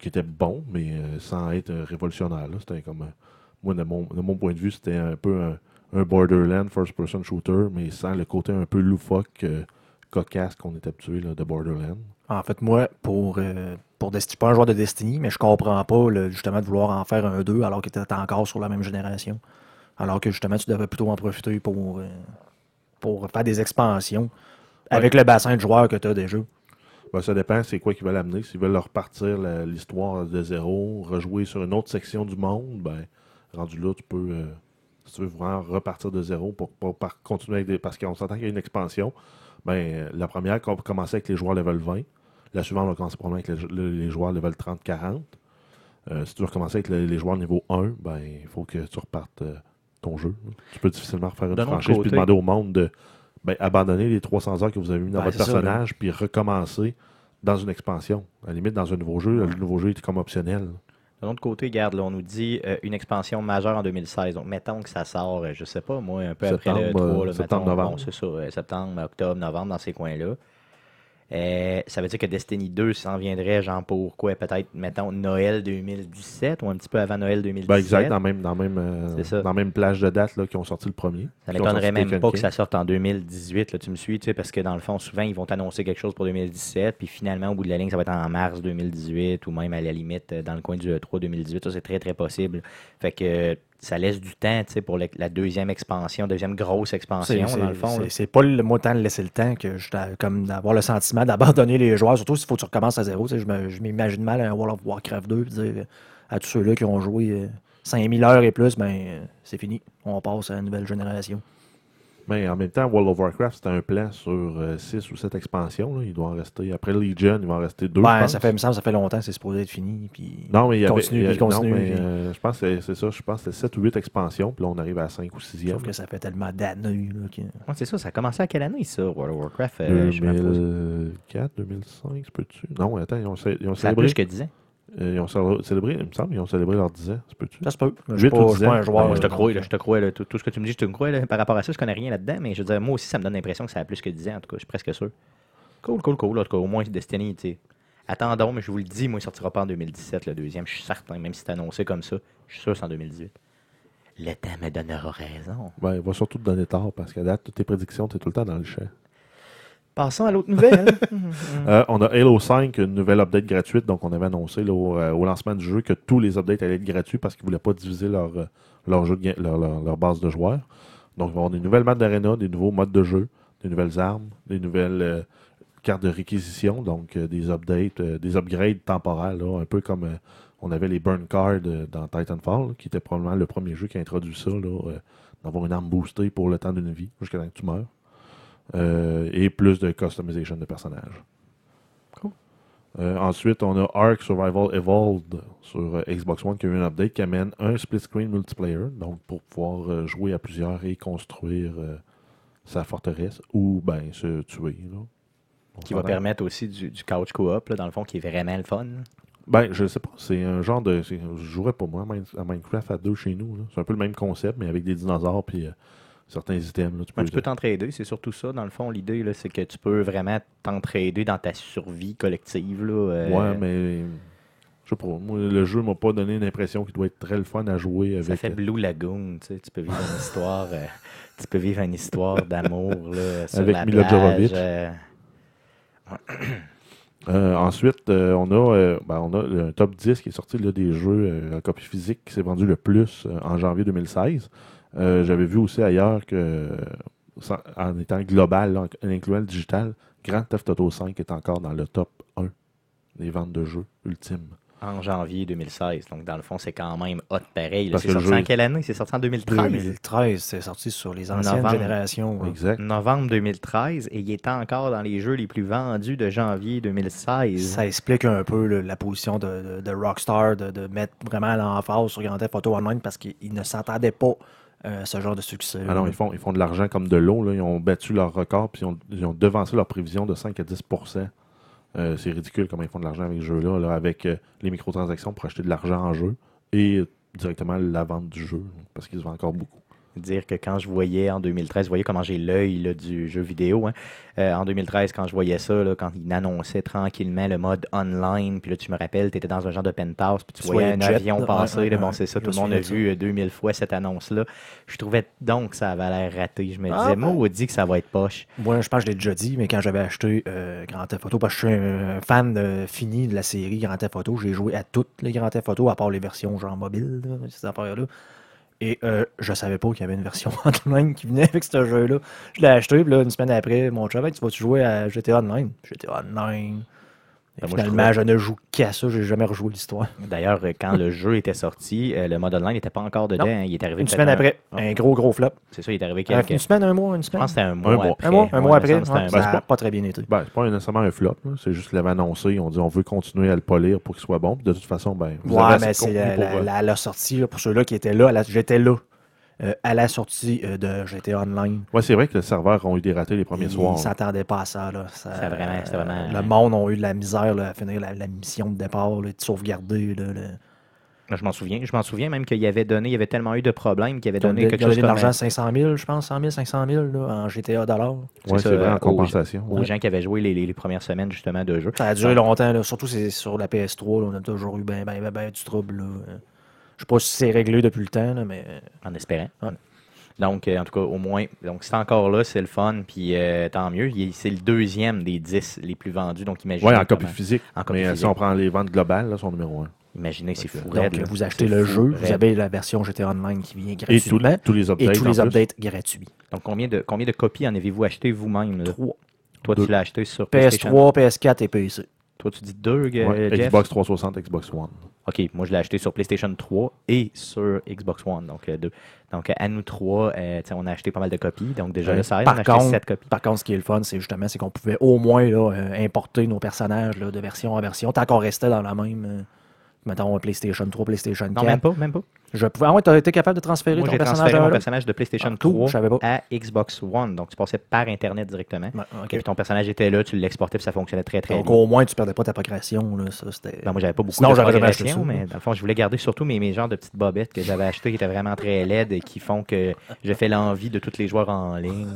Qui était bon, mais euh, sans être euh, révolutionnaire. C'était comme. euh, moi, de mon, de mon point de vue, c'était un peu un, un Borderland first-person shooter, mais sans le côté un peu loufoque, cocasse qu'on est habitué de Borderland. En fait, moi, pour, euh, pour Destiny, pas un joueur de Destiny, mais je comprends pas le- justement de vouloir en faire un 2 alors que tu es encore sur la même génération. Alors que justement, tu devrais plutôt en profiter pour, euh, pour faire des expansions avec le bassin de joueurs que tu as déjà. Ben, ça dépend, c'est quoi qu'ils veulent amener. S'ils veulent repartir l'histoire de zéro, rejouer sur une autre section du monde, ben, rendu là, tu peux, euh, si tu veux vraiment repartir de zéro pour, pour- continuer avec des. Parce qu'on s'entend qu'il y a une expansion. Ben, euh, la première va commencer avec les joueurs level 20. La suivante va commencer probablement avec les, joueurs level 30-40. Euh, si tu veux recommencer avec le- les joueurs niveau 1, ben, il faut que tu repartes euh, ton jeu. Tu peux difficilement refaire une franchise côté- demander au monde de ben, abandonner les 300 heures que vous avez mis dans Ouais, votre ça, personnage puis recommencer dans une expansion. À la limite, dans un nouveau jeu, le nouveau jeu est comme optionnel. De l'autre côté, regarde, là, on nous dit euh, une expansion majeure en 2016. Donc, mettons que ça sort, euh, je sais pas, moi, un peu après le Septembre, 3, euh, là, septembre, mettons, novembre. bon, c'est ça, septembre, octobre, novembre, dans ces coins-là. Euh, ça veut dire que Destiny 2 s'en viendrait, genre, pour quoi, peut-être, mettons, Noël 2017 ou un petit peu avant Noël 2017. Ben, exact, dans la même, dans même, euh, dans même plage de date là, qui ont sorti le premier. Ça m'étonnerait même pas que ça sorte en 2018, là, tu me suis, tu sais, parce que dans le fond, souvent, ils vont t'annoncer quelque chose pour 2017, puis finalement, au bout de la ligne, ça va être en mars 2018, ou même à la limite, euh, dans le coin du E3 2018. Ça, c'est très, très possible. Fait que ça laisse du temps, pour le- la deuxième expansion, deuxième grosse expansion, C'est- dans le fond. c'est- pas le moi tant de laisser le temps que je comme d'avoir le sentiment d'abandonner les joueurs, surtout s'il faut que tu recommences à zéro. Je m'imagine mal un World of Warcraft 2 puis dire à tous ceux-là qui ont joué euh, 5000 heures et plus, ben euh, c'est fini. On passe à la nouvelle génération. Mais en même temps, World of Warcraft, c'était un plan sur 6 ou 7 expansions. là. Il doit en rester. Après Legion, il va en rester 2. Ben, ça fait, il me semble, ça fait longtemps que c'est supposé être fini. Puis Non, mais il y avait. continue, il y a- puis continue, non, mais, puis- euh, je pense que c'est- c'est ça. Je pense que c'est 7 ou 8 expansions. Puis là, on arrive à 5 ou 6e. Sauf que ça fait tellement d'années. que- Ouais, c'est ça, ça a commencé à quelle année, ça, World of Warcraft? euh, je me pose- 2004, 2005, se peut-tu? Non, attends, ils ont, ils ont Ça a célébré. plus que 10 ans. Euh, ils ont cé- célébré, il me semble, ils ont célébré leurs 10 ans, se peut-tu? Ça se peut. Je suis pas, ou je un joueur. Te crois, là, je te crois. là, tout, tout ce que tu me dis, je te crois. là. Par rapport à ça, je connais rien là-dedans, mais je veux dire, moi aussi, ça me donne l'impression que ça a plus que 10 ans. En tout cas, je suis presque sûr. Cool, cool, cool. En tout cas, au moins, Destiny, tu sais. Attendons, mais je vous le dis, moi, il sortira pas en 2017, le deuxième. Je suis certain, même si c'est annoncé comme ça, je suis sûr que c'est en 2018. Le temps me donnera raison. Ben, il va surtout te donner tort parce qu'à date, toutes tes prédictions, tu es tout le temps dans le champ. Passons à l'autre nouvelle. *laughs* *laughs* Euh, on a Halo 5, une nouvelle update gratuite. Donc, on avait annoncé là, au, euh, au lancement du jeu que tous les updates allaient être gratuits parce qu'ils ne voulaient pas diviser leur, euh, leur, jeu de ga- leur, leur- leur base de joueurs. Donc, il va avoir des nouvelles maps d'arena, des nouveaux modes de jeu, des nouvelles armes, des nouvelles euh, cartes de réquisition, donc euh, des updates, euh, des upgrades temporaires, là, un peu comme euh, on avait les burn cards dans Titanfall, là, qui était probablement le premier jeu qui a introduit ça, euh, d'avoir une arme boostée pour le temps d'une vie, jusqu'à temps que tu meurs. Euh, et plus de customization de personnages. Euh, ensuite, on a Ark Survival Evolved sur euh, Xbox One qui a eu un update qui amène un split screen multiplayer, donc pour pouvoir jouer à plusieurs et construire sa forteresse ou ben se tuer. Là. Qui va permettre aussi du, du couch co-op, là, dans le fond, qui est vraiment le fun. Ben, je sais pas, c'est un genre de. Je jouerais pas moi à Min- à Minecraft à deux chez nous. là. C'est un peu le même concept, mais avec des dinosaures puis euh, certains items. là. tu Ben, peux, tu peux t'entraider, c'est surtout ça. Dans le fond, l'idée, c'est que tu peux vraiment t'entraider dans ta survie collective. Là, euh, Ouais, mais sais pas, moi, le jeu m'a pas donné l'impression qu'il doit être très le fun à jouer avec. Ça fait Blue Lagoon, tu sais, tu peux vivre une histoire, euh, *laughs* tu peux vivre une histoire d'amour Avec la Mila. Jovovich. euh, Euh, ensuite, euh, on, a, euh, ben, on a le top 10 qui est sorti là, des jeux euh, en copie physique qui s'est vendu le plus euh, en janvier 2016. Euh, J'avais vu aussi ailleurs que, sans- en étant global, là, en incluant le digital, Grand Theft Auto 5 est encore dans le top 1 des ventes de jeux ultimes. en janvier 2016. Donc, dans le fond, c'est quand même hot pareil. C'est sorti jeu- en quelle année? C'est sorti en 2013. 2013, c'est sorti sur les anciennes Novembre. générations. Exact. Novembre 2013. Et il est encore dans les jeux les plus vendus de janvier 2016. Ça explique un peu le- la position de, de- de Rockstar de, de mettre vraiment l'emphase sur Grand Theft Auto Online parce qu'ils ne s'attendaient pas euh, ce genre de succès. Ah non, ils font, ils font de l'argent comme de l'eau. Ils ont battu leur record puis ils ont, ils ont devancé leur prévision de 5 à 10% Euh, C'est ridicule comment ils font de l'argent avec ce jeu-là, là, avec euh, les microtransactions pour acheter de l'argent en jeu et euh, directement la vente du jeu, parce qu'ils se vendent encore beaucoup. Dire que quand je voyais en 2013, vous voyez comment j'ai l'œil du jeu vidéo. hein. Euh, en 2013, quand je voyais ça, là, quand il annonçait tranquillement le mode online, puis là, tu me rappelles, tu étais dans un genre de penthouse, puis tu, Tu voyais un jet, avion passer. là, bon, c'est ça, tout le monde a vu euh, 2000 fois cette annonce-là. Je trouvais donc que ça avait l'air raté. Je me Ah, disais, ben. maudit que ça va être poche. Moi, je pense que je l'ai déjà dit, mais quand j'avais acheté euh, Grand Theft Auto, parce que je suis un, un fan euh, fini de la série Grand Theft Auto, j'ai joué à toutes les Grand Theft Auto, à part les versions genre mobile, ces affaires-là. Et euh, je savais pas qu'il y avait une version *laughs* online qui venait avec ce jeu-là. Je l'ai acheté, puis là, une semaine après, mon chum, Hey, tu vas-tu jouer à GTA Online? GTA Online. Et Ben, moi, je finalement, je, ne joue qu'à ça, j'ai jamais rejoué l'histoire. D'ailleurs, euh, quand le *laughs* jeu était sorti, euh, le mode online n'était pas encore dedans. Non. Il est arrivé Une semaine un- après, Ah. un gros, gros flop. C'est ça, il est arrivé Euh, quelques... Une semaine, un mois, une Je semaine? pense que c'était un mois mois. après. Un mois, un Ouais, mois après. ouais, un ça n'a pas très bien été. Ben, c'est pas nécessairement un flop, c'est juste qu'ils l'avaient annoncé. Ils ont dit on veut continuer à le polir pour qu'il soit bon. Puis de toute façon, ben, vous Ouais, avez mais de c'est contenu la, pour, la- euh, la- la sortie, là, pour ceux-là qui étaient là, j'étais là euh, à la sortie euh, de GTA Online. Ouais, c'est vrai que les serveurs ont eu des ratés les premiers Ils soirs. là. s'attendaient pas à ça. Là. Ça- C'est vraiment- c'est vraiment- Le monde a eu de la misère là, à finir la, la mission de départ, là, de sauvegarder. Là, le- Je m'en souviens. Je m'en souviens même qu'il avait donné, il y avait tellement eu de problèmes qu'il avait Ils ont donné quelque ils chose de comme l'argent, 500 000, je pense, 100 000, 500 000 là, en GTA dollars. Ouais, c'est vrai, en aux- compensation. aux Ouais. gens qui avaient joué les, les- les premières semaines justement de jeu. Ça a duré longtemps, là, surtout c'est sur la PS3. là, on a toujours eu ben, ben, ben, ben du trouble. là. Je sais pas si c'est réglé depuis le temps, là, mais en espérant. Ouais. Donc, euh, en tout cas, au moins, donc c'est encore là, c'est le fun, puis euh, tant mieux. C'est le deuxième des 10 les plus vendus, donc imaginez. Ouais, en copie physique. En copie mais euh, si on prend les ventes globales, là, son numéro 1. Imaginez, c'est fou. donc, raide, là. vous achetez le jeu, vous avez la version GTA Online qui vient Et tous gratuitement tous les updates. et tous les updates gratuits. Donc, combien de, combien de copies en avez-vous acheté vous-même? 3. Toi, Deux. tu l'as acheté sur PlayStation? PS3, PS4 et PC. Toi, tu dis deux, Ouais, Jeff? Xbox 360, Xbox One. OK, moi, je l'ai acheté sur PlayStation 3 et sur Xbox One. Donc, euh, deux. Donc, à nous trois, euh, on a acheté pas mal de copies. Donc, déjà, là, ça aide. Par on a acheté 7 copies. Par contre, ce qui est le fun, c'est justement c'est qu'on pouvait au moins là, euh, importer nos personnages là, de version en version, tant qu'on restait dans la même. euh, mettons PlayStation 3, PlayStation 4. Non, même pas, même pas. Je pouvais. Ah ouais, t'as été capable de transférer Moi, ton j'ai personnage transféré mon personnage de PlayStation Ah, cool, 3 je savais pas. à Xbox One. Donc, tu passais par Internet directement. Ouais, ok. Et puis, ton personnage était là, tu l'exportais, puis ça fonctionnait très, très Donc bien. au moins tu perdais pas ta progression. Là, ça, c'était... Ben, moi, j'avais pas beaucoup Sinon, de j'aurais jamais acheté progression, ça. mais dans le fond, je voulais garder surtout mes, mes genres de petites bobettes que j'avais achetées qui étaient vraiment très laides et qui font que je fais l'envie de tous les joueurs en ligne.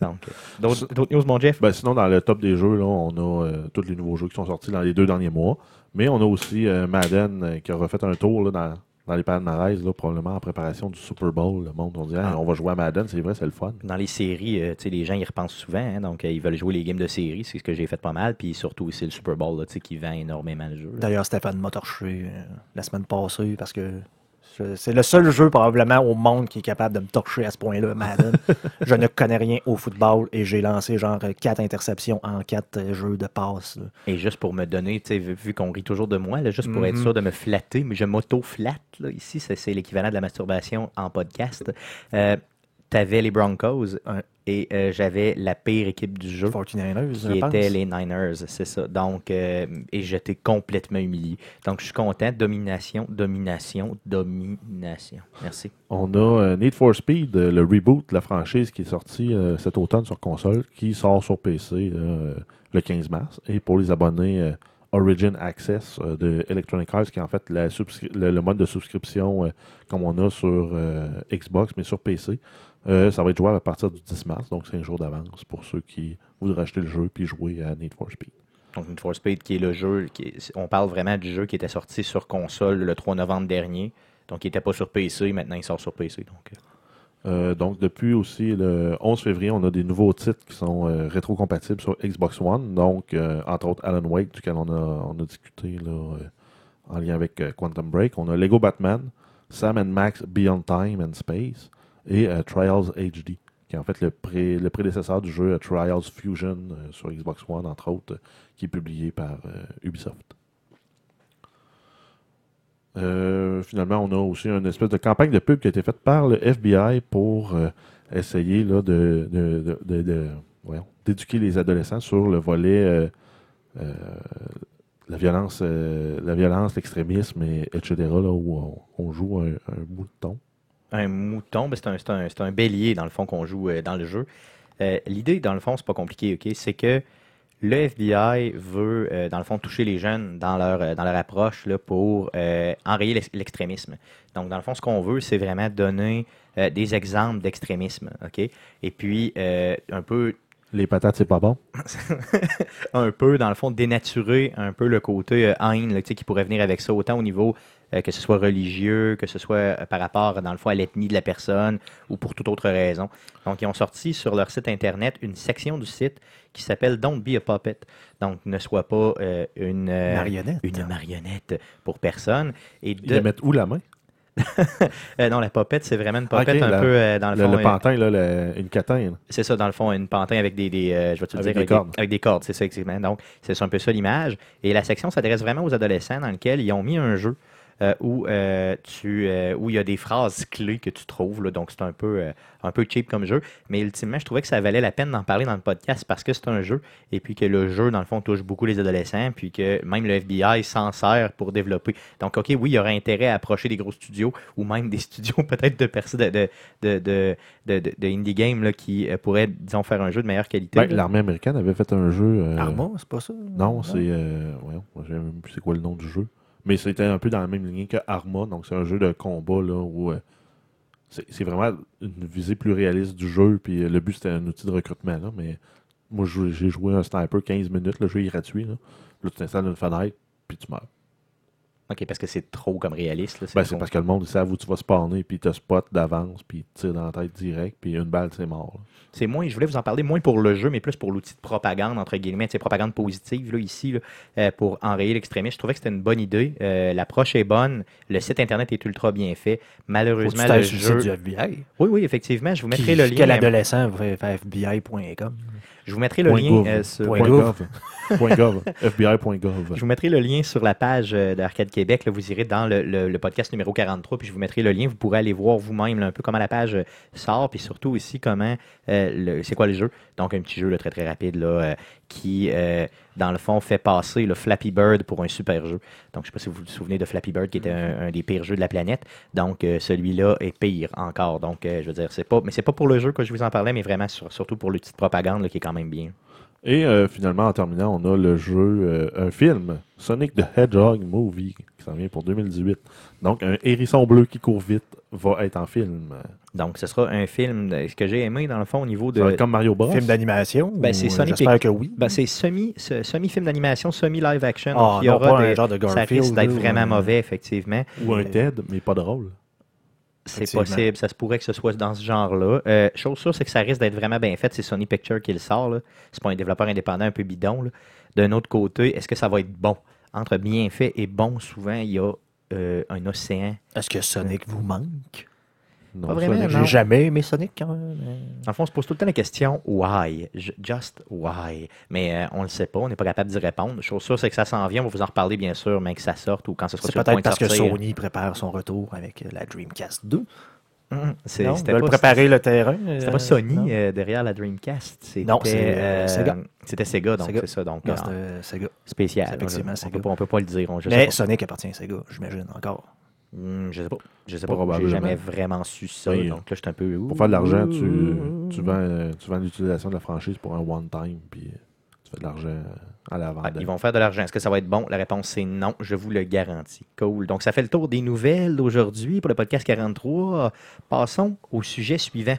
Donc, euh, d'autres d'autres news, mon Jeff? Ben, sinon, dans le top des jeux, là, on a euh, tous les nouveaux jeux qui sont sortis dans les deux derniers mois. Mais on a aussi euh, Madden euh, qui a refait un tour là, dans, dans les palmarès, là, probablement en préparation du Super Bowl. Le monde, on dit, Ah, on va jouer à Madden, c'est vrai, c'est le fun. Dans les séries, euh, tu sais, les gens y repensent souvent, hein, donc euh, ils veulent jouer les games de série, c'est ce que j'ai fait pas mal, puis surtout c'est le Super Bowl là, tu sais, qui vend énormément le jeu. D'ailleurs, Stéphane m'a torché euh, la semaine passée parce que c'est le seul jeu probablement au monde qui est capable de me torcher à ce point-là, Madden. *laughs* je ne connais rien au football et j'ai lancé genre quatre interceptions en quatre euh, jeux de passe. là. Et juste pour me donner, tu sais, vu, vu qu'on rit toujours de moi, là, juste pour être Mhm. sûr de me flatter, mais je m'auto-flatte, là, ici, c'est l'équivalent de la masturbation en podcast. Euh, T'avais les Broncos Ouais. Et euh, j'avais la pire équipe du jeu. 49ers, je qui pense. étaient les Niners, c'est ça. Donc, euh, et j'étais complètement humilié. Donc, je suis content. Domination, domination, domination. Merci. On a euh, Need for Speed, euh, le reboot de la franchise qui est sorti euh, cet automne sur console, qui sort sur PC euh, le 15 mars. Et pour les abonnés euh, Origin Access euh, de Electronic Arts, qui est en fait la le, le mode de souscription euh, comme on a sur euh, Xbox, mais sur PC, euh, ça va être jouable à partir du 10 mars, donc 5 jours d'avance pour ceux qui voudraient acheter le jeu puis jouer à Need for Speed. Donc, Need for Speed, qui est le jeu, qui est- on parle vraiment du jeu qui était sorti sur console le 3 novembre dernier. Donc, il n'était pas sur PC, maintenant il sort sur PC. Donc, euh, Euh, donc, depuis aussi le 11 février, on a des nouveaux titres qui sont euh, rétro-compatibles sur Xbox One. Donc, entre autres, Alan Wake, duquel on a, on a discuté là, en lien avec Quantum Break. On a Lego Batman, Sam and Max Beyond Time and Space et euh, Trials HD, qui est en fait le, pré- le prédécesseur du jeu euh, Trials Fusion euh, sur Xbox One, entre autres, qui est publié par Ubisoft. Finalement, on a aussi une espèce de campagne de pub qui a été faite par le FBI pour essayer là, de, de- de- de- de- d'éduquer les adolescents sur le volet la violence, la violence, l'extrémisme, et, etc. Là, où on, joue un, un mouton. Un mouton, ben, c'est un, un- un bélier, dans le fond, qu'on joue euh, dans le jeu. Euh, L'idée, dans le fond, c'est pas compliqué, OK? C'est que le FBI veut, euh, dans le fond, toucher les jeunes dans leur, euh, dans leur approche là, pour euh, enrayer l'ex- l'extrémisme. Donc, dans le fond, ce qu'on veut, c'est vraiment donner des exemples d'extrémisme, OK? Et puis, un peu Les patates, c'est pas bon. *laughs* un peu, dans le fond, dénaturer un peu le côté haine là, qui pourrait venir avec ça, autant au niveau que ce soit religieux, que ce soit euh, par rapport, dans le fond, à l'ethnie de la personne ou pour toute autre raison. Donc, ils ont sorti sur leur site Internet une section du site qui s'appelle Don't be a puppet. Donc, ne sois pas euh, une, euh, Marionnette. une marionnette pour personne. Et de... mettent où la main? *laughs* Euh, non, la popette, c'est vraiment une popette un la- peu, euh, dans le, Le, fond, le euh, pantin, là, le- une catane. c'est ça, dans le fond, une pantin avec des, des, euh, je vais te Avec dire, des cordes. avec des cordes, c'est ça, exactement. Donc, c'est un peu ça l'image. Et la section s'adresse vraiment aux adolescents dans lequel ils ont mis un jeu euh, où, euh, tu, euh, où il y a des phrases clés que tu trouves. là. donc, c'est un peu, euh, un peu cheap comme jeu. Mais ultimement, je trouvais que ça valait la peine d'en parler dans le podcast parce que c'est un jeu. Et puis que le jeu, dans le fond, touche beaucoup les adolescents. Puis que même le FBI s'en sert pour développer. Donc, OK, oui, il y aurait intérêt à approcher des gros studios ou même des studios *laughs* peut-être de personnes de, de, de, de, de- de- de indie game là, qui euh, pourraient, disons, faire un jeu de meilleure qualité. Ben. L'armée américaine avait fait un jeu. euh, Arma, c'est pas ça? Non, c'est. Euh, voyons, je sais même plus c'est quoi le nom du jeu. Mais c'était un peu dans la même ligne que Arma, donc c'est un jeu de combat là où euh, c'est vraiment une visée plus réaliste du jeu. Puis euh, le but c'était un outil de recrutement là, mais moi j'ai joué un sniper 15 minutes, le jeu est gratuit là. Là tu t'installes une fenêtre puis tu meurs. OK, parce que c'est trop comme réaliste. là, Ben, c'est parce que le monde ils savent où tu vas spawner puis te spot d'avance puis te tirent dans la tête direct puis une balle c'est mort. là. C'est moins, je voulais vous en parler moins pour le jeu, mais plus pour l'outil de propagande, entre guillemets, c'est propagande positive, là, ici, là, euh, pour enrayer l'extrémisme. Je trouvais que c'était une bonne idée. Euh, L'approche est bonne. Le site Internet est ultra bien fait. Malheureusement, le jeu... du FBI. Oui, oui, effectivement. Je vous mettrai Qui- le lien. Quel adolescent va faire FBI.com? Je vous mettrai le Point lien euh, sur... Point Point gouv. *laughs* gov. FBI.gov. Je vous mettrai le lien sur la page euh, d'Arcade Québec. Vous irez dans le, podcast numéro 43, puis je vous mettrai le lien. Vous pourrez aller voir vous-même un peu comment la page euh, sort, puis surtout aussi comment euh, c'est quoi le jeu. Donc un petit jeu très très rapide là, qui, dans le fond, fait passer le Flappy Bird pour un super jeu. Donc je ne sais pas si vous vous souvenez de Flappy Bird, qui était un, des pires jeux de la planète. Donc celui-là est pire encore. Donc je veux dire, c'est pas, mais c'est pas pour le jeu que je vous en parlais, mais vraiment sur- surtout pour le petite propagande qui est quand même bien. Et euh, finalement, en terminant, on a le jeu, euh, un film, Sonic the Hedgehog Movie, qui s'en vient pour 2018. Donc, un hérisson bleu qui court vite va être en film. Donc ce sera un film, de- ce que j'ai aimé dans le fond au niveau de... Ça va être comme Mario Bros. Film d'animation? Ben, c'est Sonic J'espère et- que oui. Ben, c'est semi, ce- semi-film d'animation, semi-live action. Ah, Donc, il y non, aura pas des- un genre de ça Garfield. risque d'être vraiment ou- mauvais, effectivement. Ou un Ted, mais pas drôle. C'est possible, ça se pourrait que ce soit dans ce genre-là. Euh, chose sûre, c'est que ça risque d'être vraiment bien fait. C'est Sony Pictures qui le sort. là. C'est pas un développeur indépendant un peu bidon. D'un autre côté, est-ce que ça va être bon? Entre bien fait et bon, souvent, il y a euh, un océan. Est-ce que Sonic vous manque? Non, Pas vraiment. J'ai jamais aimé Sonic quand même. En fond, on se pose tout le temps la question why? Ju- Just why? Mais euh, on le sait pas, on n'est pas capable d'y répondre. Chose sûre, c'est que ça s'en vient. On va vous en reparler, bien sûr, mais que ça sorte ou quand ce sera sur le point peut-être de parce que. Sony prépare son retour avec euh, la Dreamcast 2. Hum, c'est- Non, C'était préparer le terrain. c'était euh, pas Sony euh, derrière la Dreamcast. C'était, Non, c'est, euh, Sega. C'était Sega, donc c'est ça. Donc, Non, c'était Sega. spécial. effectivement on, Sega. peut pas, on peut pas le dire. On, je sais Mais. Sonic appartient à Sega, j'imagine, encore. Hum, je sais pas. Je sais pas. J'ai jamais vraiment su ça. Oui. donc là, je suis un peu. Pour faire de l'argent, tu, tu vends, euh, tu vends l'utilisation de la franchise pour un one-time, puis euh, tu fais de l'argent à la vente. Ah, ils vont faire de l'argent. Est-ce que ça va être bon? La réponse, c'est non. Je vous le garantis. Cool. Donc, ça fait le tour des nouvelles d'aujourd'hui pour le podcast 43. Passons au sujet suivant.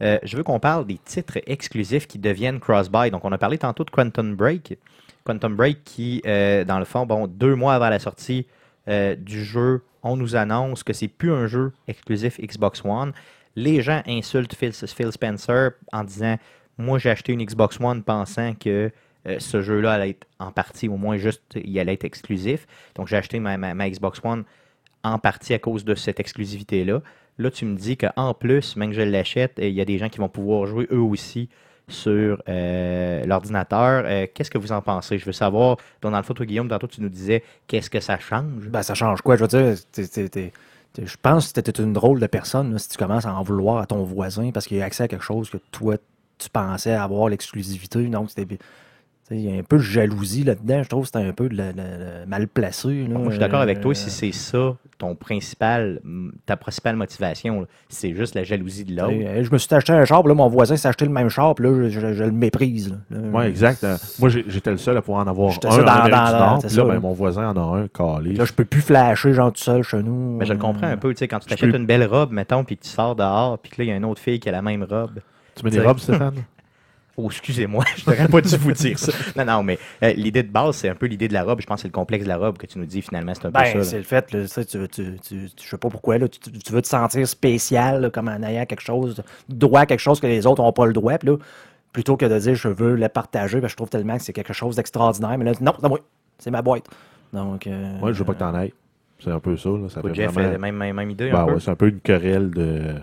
Euh, je veux qu'on parle des titres exclusifs qui deviennent cross-buy. Donc, on a parlé tantôt de Quantum Break. Quantum Break qui, euh, dans le fond, bon, deux mois avant la sortie euh, du jeu, on nous annonce que c'est plus un jeu exclusif Xbox One. Les gens insultent Phil, Spencer en disant Moi, j'ai acheté une Xbox One pensant que euh, ce jeu-là allait être en partie, au moins juste, il allait être exclusif. Donc, j'ai acheté ma, ma- Xbox One en partie à cause de cette exclusivité-là. Là, tu me dis qu'en plus, même que je l'achète, il y a des gens qui vont pouvoir jouer eux aussi sur euh, l'ordinateur. Euh, qu'est-ce que vous en pensez? Je veux savoir, dans le fond, toi, Guillaume, tantôt, tu nous disais qu'est-ce que ça change? Ben, ça change quoi? Je veux dire, je pense que tu une drôle de personne si tu commences à en vouloir à ton voisin parce qu'il a accès à quelque chose que toi, tu pensais avoir l'exclusivité. Donc, c'était. Il y a un peu de jalousie là-dedans. Je trouve que c'était un peu de la- la- la- mal placé. là. Moi, je suis d'accord avec toi. Euh, Si c'est ça, ton principal, ta principale motivation, c'est juste la jalousie de l'autre. sais, Je me suis acheté un char, puis là, mon voisin s'est acheté le même char, puis là, je, je- je le méprise. Là, Oui, exact. Euh, Moi, j'étais le seul à pouvoir en avoir un ça dans- dans- dans- c'est Puis là, ça, ben, mon voisin en a un calé. Là, je peux plus flasher, genre, tout seul chez nous. Mais je le comprends Euh, un peu, tu sais, quand tu t'achètes peux- une belle robe, mettons, puis que tu sors dehors, puis que là, il y a une autre fille qui a la même robe. Tu mets des robes, Stéphane? *laughs* Oh, excusez-moi, *laughs* je n'aurais pas dû vous dire ça. Non, non, mais euh, l'idée de base, c'est un peu l'idée de la robe. Je pense que c'est le complexe de la robe que tu nous dis finalement, c'est un peu Ben, ça. là. c'est le fait, là, tu, sais, tu, tu, tu- sais pas pourquoi, là, tu, veux te sentir spécial, là, comme en ayant quelque chose, droit à quelque chose que les autres n'ont pas le droit, puis là, plutôt que de dire je veux le partager, ben, je trouve tellement que c'est quelque chose d'extraordinaire, mais là, non, c'est à moi, c'est ma boîte. Donc, euh, Moi, je veux pas que t'en ailles. C'est un peu ça. Là. Ça fait Jeff, vraiment- même, même, même idée. Ben un peu? ouais, c'est un peu une querelle de,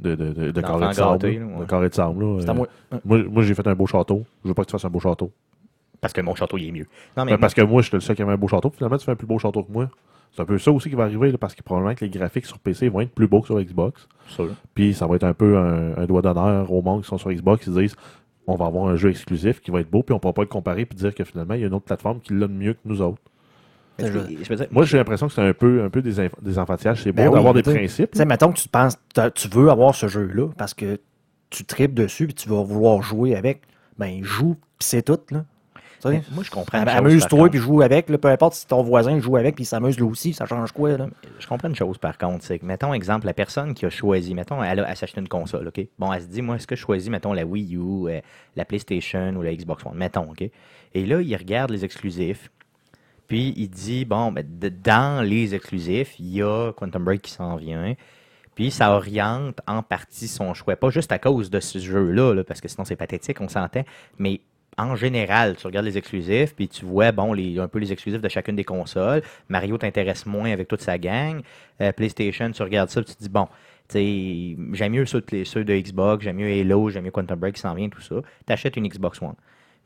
de, de, de, de carré de sable. gâtés, là. là, ouais. De carré de sable. là. Euh, moi. Ouais. Moi, moi j'ai fait un beau château. Je veux pas que tu fasses un beau château. Parce que mon château, il est mieux. Non, mais Ben, parce que moi, j'étais le seul qui avait un beau château. Finalement, tu fais un plus beau château que moi. C'est un peu ça aussi qui va arriver, là, parce que probablement que les graphiques sur PC vont être plus beaux que sur Xbox. sûr. Puis ça va être un peu un, un doigt d'honneur aux monde qui sont sur Xbox. Ils se disent on va avoir un jeu exclusif qui va être beau, puis on pourra pas le comparer puis dire que finalement, il y a une autre plateforme qui l'a mieux que nous autres. Je- je dire, Moi, j'ai l'impression que c'est un peu, un peu des, des enfantillages. C'est Ben bon oui, d'avoir des principes. Tu sais, mettons que tu penses, tu veux avoir ce jeu-là parce que tu tripes dessus, puis tu vas vouloir jouer avec, ben, joue, puis c'est tout, là. Sais? moi, je comprends. Amuse-toi, puis joue avec, là, peu importe si ton voisin joue avec, puis il s'amuse lui aussi, ça change quoi, là? Je comprends une chose, par contre. C'est que, mettons, exemple, la personne qui a choisi, mettons, elle, a- elle s'achète une console, OK? Bon, elle se dit, moi, est-ce que je choisis, mettons, la Wii U, euh, la PlayStation ou la Xbox One? Mettons, OK? Et là, il regarde les exclusifs, puis il dit, bon, ben, dans les exclusifs, il y a Quantum Break qui s'en vient. Puis ça oriente en partie son choix, pas juste à cause de ce jeu-là, là, parce que sinon c'est pathétique, on s'entend, mais en général, tu regardes les exclusifs, puis tu vois, bon, les, un peu les exclusifs de chacune des consoles. Mario t'intéresse moins avec toute sa gang. Euh, PlayStation, tu regardes ça, puis tu te dis, bon, j'aime mieux ceux de, ceux de Xbox, j'aime mieux Halo, j'aime mieux Quantum Break qui s'en vient, tout ça. Tu achètes une Xbox One.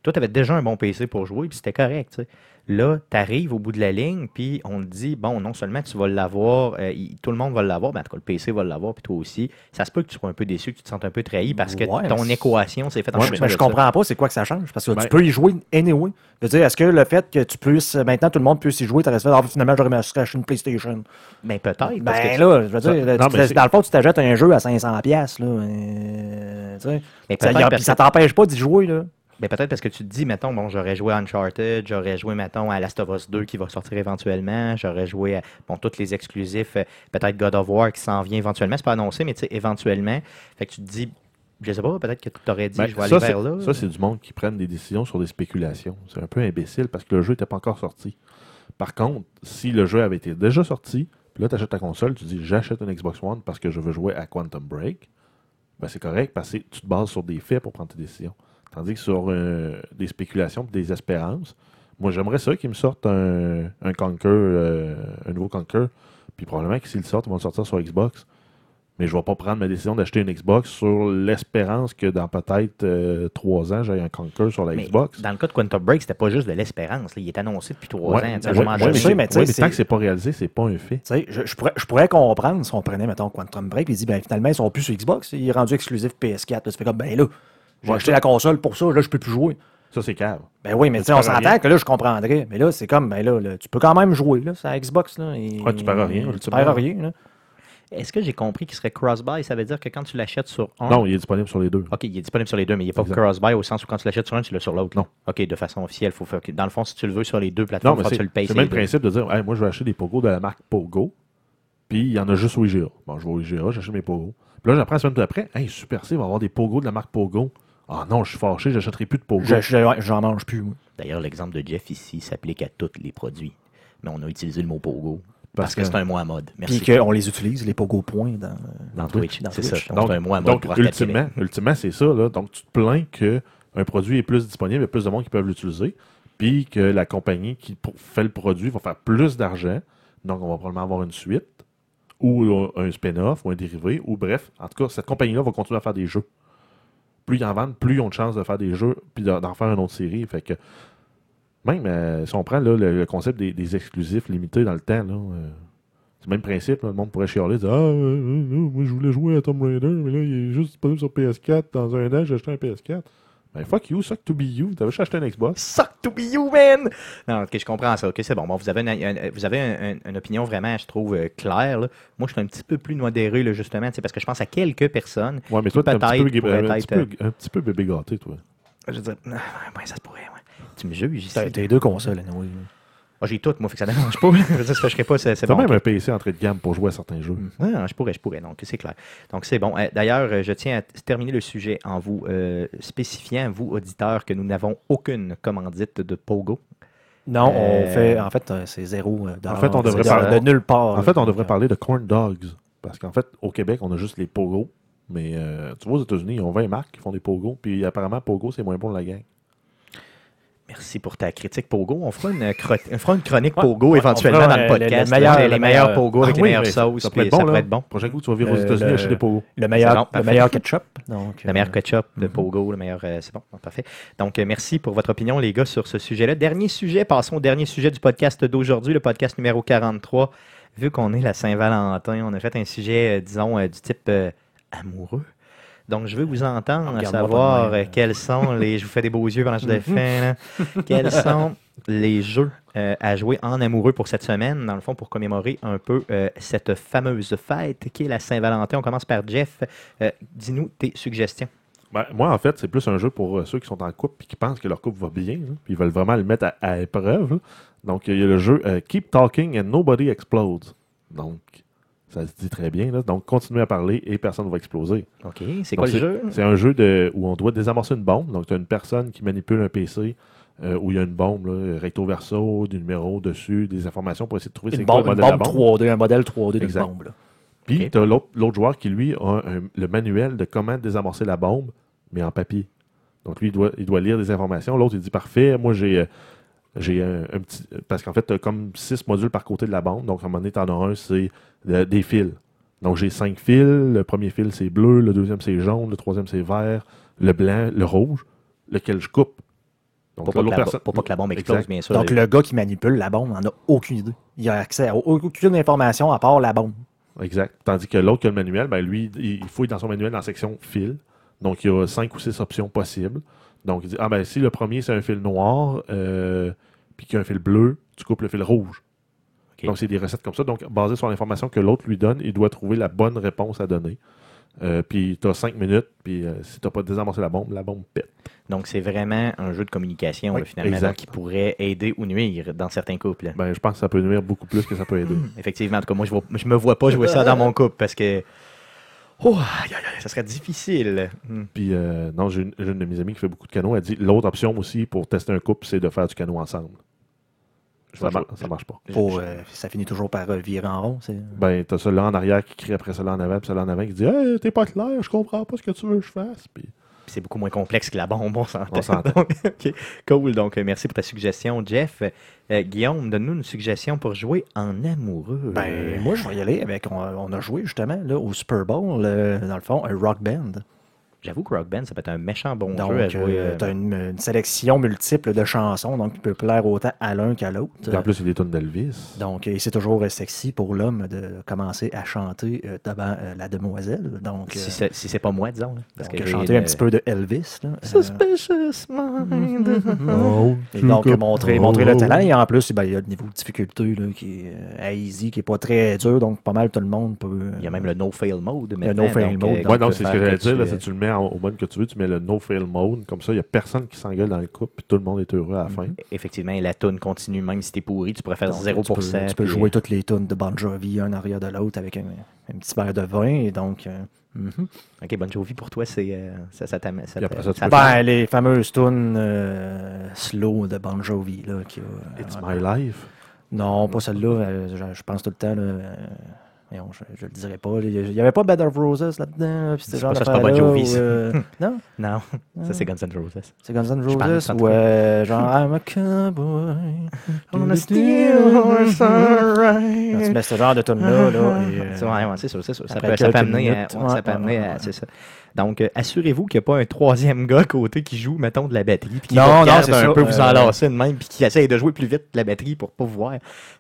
Toi, tu avais déjà un bon PC pour jouer, puis c'était correct. Là, tu arrives au bout de la ligne, puis on te dit, bon, non seulement tu vas l'avoir, euh, tout le monde va l'avoir, mais en tout cas, le PC va l'avoir, puis toi aussi. Ça se peut que tu sois un peu déçu, que tu te sentes un peu trahi parce que Ouais, ton mais- équation s'est faite en Ouais, mais je ça. comprends pas c'est quoi que ça change. Parce que Ben- tu peux y jouer anyway. Je veux dire, est-ce que le fait que tu puisses, maintenant tout le monde puisse y jouer, tu restes fait, ah, finalement, j'aurais acheté une PlayStation. Ben, peut-être. parce Ben que tu- là, je veux Ça- dire, là, non, tu- mais c'est- dans le fond, tu t'achètes un jeu à 500$, piastres, là. euh, tu sais. mais Ça, ça que- t'empêche pas d'y jouer, là. Ben, peut-être parce que tu te dis, mettons, bon, j'aurais joué à Uncharted, j'aurais joué, mettons, à Last of Us 2 qui va sortir éventuellement, j'aurais joué à, bon, tous les exclusifs, euh, peut-être God of War qui s'en vient éventuellement, c'est pas annoncé, mais tu sais, éventuellement. Fait que tu te dis, je sais pas, peut-être que tu t'aurais dit, Ben, je vais ça, aller vers là. Ça, c'est du monde qui prennent des décisions sur des spéculations. C'est un peu imbécile parce que le jeu n'était pas encore sorti. Par contre, si le jeu avait été déjà sorti, puis là, tu achètes ta console, tu dis j'achète une Xbox One parce que je veux jouer à Quantum Break, ben, c'est correct parce que tu te bases sur des faits pour prendre tes décisions. Tandis que sur euh, des spéculations et des espérances, moi, j'aimerais ça qu'ils me sortent un, un Conquer, euh, un nouveau Conquer, puis probablement que s'ils le sortent, ils vont le sortir sur Xbox. Mais je ne vais pas prendre ma décision d'acheter une Xbox sur l'espérance que dans peut-être euh, trois ans, j'ai un Conquer sur la Mais Xbox. Dans le cas de Quantum Break, c'était pas juste de l'espérance. là. Il est annoncé depuis trois Ouais, ans. tu sais, ouais, ouais, mais tu sais, ouais, mais c'est- tant que c'est pas réalisé, c'est pas un fait. Tu sais, je, je pourrais, je pourrais comprendre si on prenait, mettons, Quantum Break, et dit, ben finalement, ils sont plus sur Xbox, il est rendu exclusif PS4. Là, tu fais comme, ben là, j'ai acheté la console pour ça, là, je peux plus jouer. Ça, c'est cave. Ben oui, mais tu sais, on s'entend que là, je comprendrais. Mais là, c'est comme, ben là, là, tu peux quand même jouer, là, c'est à Xbox, là. et- Ouais, tu perds rien, Tu perds rien, là. Est-ce que j'ai compris qu'il serait cross-buy? Ça veut dire que quand tu l'achètes sur un. Non, il est disponible sur les deux. OK, il est disponible sur les deux, mais il n'est pas cross-buy au sens où quand tu l'achètes sur un, tu l'as sur l'autre. Non. OK, de façon officielle. Faut faire... Dans le fond, si tu le veux sur les deux plateformes, Non, mais faut que c'est tu le payes c'est sur le même principe de dire Hey, moi, je vais acheter des pogos de la marque Pogo, puis il y en a juste au IGA. Bon, je vais au IGA, j'achète mes pogos. Puis là, j'apprends la semaine d'après, hey, Super C va avoir des Pogo de la marque Pogo. Ah non, je suis fâché, j'achèterai plus de Pogo. Je- je- J'en mange plus, moi. D'ailleurs, l'exemple de Jeff ici s'applique à tous les produits. Mais on a utilisé le mot Pogo. Parce, Parce que, que- c'est un mot à mode. Merci. Puis qu'on les utilise, les pogo points, dans, dans Twitch, dans c'est ça. Donc, c'est un mot à mode donc, pour ultimement, ultimement c'est ça. Là. Donc, tu te plains qu'un produit est plus disponible, il y a plus de monde qui peuvent l'utiliser, puis que la compagnie qui fait le produit va faire plus d'argent. Donc, on va probablement avoir une suite, ou euh, un spin-off, ou un dérivé, ou bref. En tout cas, cette compagnie-là va continuer à faire des jeux. Plus ils en vendent, plus ils ont de chances de faire des jeux, puis d'en faire une autre série. Fait que, même euh, si on prend le, concept des, exclusifs limités dans le temps, euh, c'est le même principe. le monde pourrait chialer, dire Ah, euh, moi je voulais jouer à Tomb Raider, mais là il est juste disponible sur PS4. Dans un an, j'ai acheté un PS4. Ben fuck you, suck to be you. T'avais juste acheté un Xbox. Suck to be you, man! Non, ok, je comprends ça. Ok, c'est bon. Bon, vous avez une, une- vous avez un- un- une opinion vraiment, je trouve, euh, claire. là. Moi, je suis un petit peu plus modéré, là, justement, sais, parce que je pense à quelques personnes. Ouais, mais toi, t'es un petit, peu, Peut-être pourrait un, petit être, peu, un petit peu bébé gâté, toi. Je veux dire, ouais, ça se pourrait, ouais. Tu me juges ici. T'as t'as les deux consoles, anyway. Ah, j'ai tout, moi, fait que ça ne dérange pas. *laughs* ça, je serais pas, c'est bon. même un PC entrée de gamme pour jouer à certains jeux. Ouais, non, je pourrais, je pourrais. Donc, c'est clair. Donc, c'est bon. Euh, D'ailleurs, euh, je tiens à terminer le sujet en vous euh, spécifiant, vous, auditeurs, que nous n'avons aucune commandite de Pogo. Non, Euh, on fait. En fait, c'est zéro. En fait, on devrait de, parler- de nulle part. En fait, on devrait parler de corn dogs. Parce qu'en fait, au Québec, on a juste les Pogo. Mais euh, tu vois, aux États-Unis, ils ont 20 marques qui font des Pogo. Puis apparemment, Pogo, c'est moins bon de la gang. Merci pour ta critique Pogo. On fera une, cro- on fera une chronique Ouais, Pogo ouais, éventuellement fera, dans le podcast. le meilleur- là, les le meilleurs meilleur- Pogo avec Ah les oui, meilleures sauces. Ça pourrait être bon, être. Prochain coup, tu vas vivre aux Euh, États-Unis acheter des Pogo. Le meilleur, C'est bon, le parfait. meilleur ketchup. *laughs* Donc, Le meilleur euh, ketchup de Mhm. Pogo, le meilleur. euh, c'est bon, parfait. Donc, merci pour votre opinion, les gars, sur ce sujet-là. Dernier sujet, passons au dernier sujet du podcast d'aujourd'hui, le podcast numéro 43. Vu qu'on est la Saint-Valentin, on a fait un sujet, disons, du type amoureux. Donc, je veux vous entendre à Regarde-moi savoir euh, quels sont les. Je vous fais des beaux yeux pendant que je *laughs* le fais. là. Quels sont les jeux euh, à jouer en amoureux pour cette semaine, dans le fond, pour commémorer un peu euh, cette fameuse fête qui est la Saint-Valentin. On commence par Jeff. Euh, Dis-nous tes suggestions. Ben, moi, en fait, c'est plus un jeu pour euh, ceux qui sont en couple et qui pensent que leur couple va bien. là, puis ils veulent vraiment le mettre à, à épreuve. là. Donc, il y a le jeu euh, Keep Talking and Nobody Explodes. Donc, ça se dit très bien. là. Donc, continuez à parler et personne ne va exploser. OK. C'est quoi le jeu? C'est un jeu de, où on doit désamorcer une bombe. Donc, tu as une personne qui manipule un PC euh, où il y a une bombe, là, recto verso, du numéro dessus, des informations pour essayer de trouver c'est Une quoi bombe, le une modèle de la bombe bombe. 3D, un modèle 3D d'une bombe. là. Puis, Ok. tu as l'autre l'autre joueur qui, lui, a un- le manuel de comment désamorcer la bombe, mais en papier. Donc, lui, il doit, il doit lire des informations. L'autre, il dit Parfait, moi, j'ai. J'ai un, un petit. Parce qu'en fait, tu as comme six modules par côté de la bombe. Donc, à un moment donné, tu en as un, c'est euh, des fils. Donc, j'ai cinq fils. Le premier fil, c'est bleu. Le deuxième, c'est jaune. Le troisième, c'est vert. Le blanc, le rouge. Lequel je coupe. Donc, Pour pas, que personne- pour pas que la bombe explose, Exact. bien sûr. Donc, le gars qui manipule la bombe n'en a aucune idée. Il a accès à aucune information à part la bombe. Exact. Tandis que l'autre qui a le manuel, ben lui, il il fouille dans son manuel dans la section fil. Donc, il y a cinq ou six options possibles. Donc, il dit Ah, ben, si le premier, c'est un fil noir, euh, puis qu'il y a un fil bleu, tu coupes le fil rouge. Donc, c'est des recettes comme ça. Donc, basé sur l'information que l'autre lui donne, il doit trouver la bonne réponse à donner. Euh, puis, tu as cinq minutes, puis euh, si tu n'as pas désamorcé la bombe, la bombe pète. Donc, c'est vraiment un jeu de communication, Oui, là, finalement, qui pourrait aider ou nuire dans certains couples. Ben, je pense que ça peut nuire beaucoup plus que ça peut aider. *laughs* Effectivement, en tout cas, moi, je ne me vois pas jouer ça dans mon couple parce que. Oh, aïe, aïe, aïe, ça serait difficile. Hmm. Puis, euh, non, j'ai une, de mes amies qui fait beaucoup de canot. Elle dit l'autre option aussi pour tester un couple, c'est de faire du canot ensemble. Ça, mar- marche pas. Pour, euh, ça finit toujours par euh, virer en rond. c'est- Ben, t'as celui-là en arrière qui crie après celui-là en avant, puis celui-là en avant qui dit Hey, t'es pas clair, je comprends pas ce que tu veux que je fasse. Puis c'est beaucoup moins complexe que la bombe, on s'entend. *laughs* Cool. Donc, euh, merci pour ta suggestion, Jeff. Euh, Guillaume, donne-nous une suggestion pour jouer en amoureux. Ben, moi, je vais y aller avec. On, on a joué justement là, au Super Bowl, euh, dans le fond, un rock band. J'avoue que Rock Band, ça peut être un méchant bon Donc, jeu euh, tu as une, une sélection multiple de chansons, donc qui peut plaire autant à l'un qu'à l'autre. en plus, il y a des tonnes d'Elvis. Donc, c'est toujours sexy pour l'homme de commencer à chanter euh, devant euh, la demoiselle. Donc, si euh, c'est si c'est pas moi, disons. là, parce donc, que chanter une- un petit peu de Elvis. là. Euh, Suspicious mind. *laughs* *laughs* Oh, Et donc, tu montrer, montrer le talent. Et en plus, ben, il y a le niveau de difficulté là, qui est euh, easy, qui n'est pas très dur. Donc, pas mal tout le monde peut. Il y a même le no-fail mode. Le no-fail donc, mode, euh, donc, Ouais, non, tu c'est peux ce que j'allais dire. Là, tu, si tu le mets en- au mode que tu veux, tu mets le no-fail mode. Comme ça, il n'y a personne qui s'engueule dans le couple, puis tout le monde est heureux à la fin. Effectivement, et la toune continue, même si t'es pourri, tu pourrais faire donc, 0%. Tu peux, tu peux puis- jouer toutes les tunes de Bon Jovi un en arrière de l'autre avec un, un petit verre de vin. Et donc, euh, Mhm. Ok, Bon Jovi, pour toi, c'est euh, ça, ça ça ça, Ben, les fameuses tunes euh, slow de Bon Jovi. Là, qui, a- It's My Life. Non, pas celle-là. euh, je, je pense tout le temps. Là, je, je le dirais pas. là, Il n'y avait pas Bed of Roses là-dedans. puis ce C'est genre pas ça, c'est pas Jovi, euh, *laughs* non, Non, ça c'est Guns N' Roses. c'est Guns N' Roses. Ou euh, genre I'm a cowboy. *laughs* On a horse, alright. Quand tu mets ce genre de tune-là. Là, C'est ouais, ouais, c'est sûr, c'est sûr. Ça peut, ça peut amener, à, ça peut amener à- c'est ça. Donc, euh, assurez-vous qu'il n'y a pas un troisième gars à côté qui joue, mettons, de la batterie, puis qui Non, non, c'est un ça, peu vous enlacer de même, puis qui essaye de jouer plus vite de la batterie pour pas vous voir.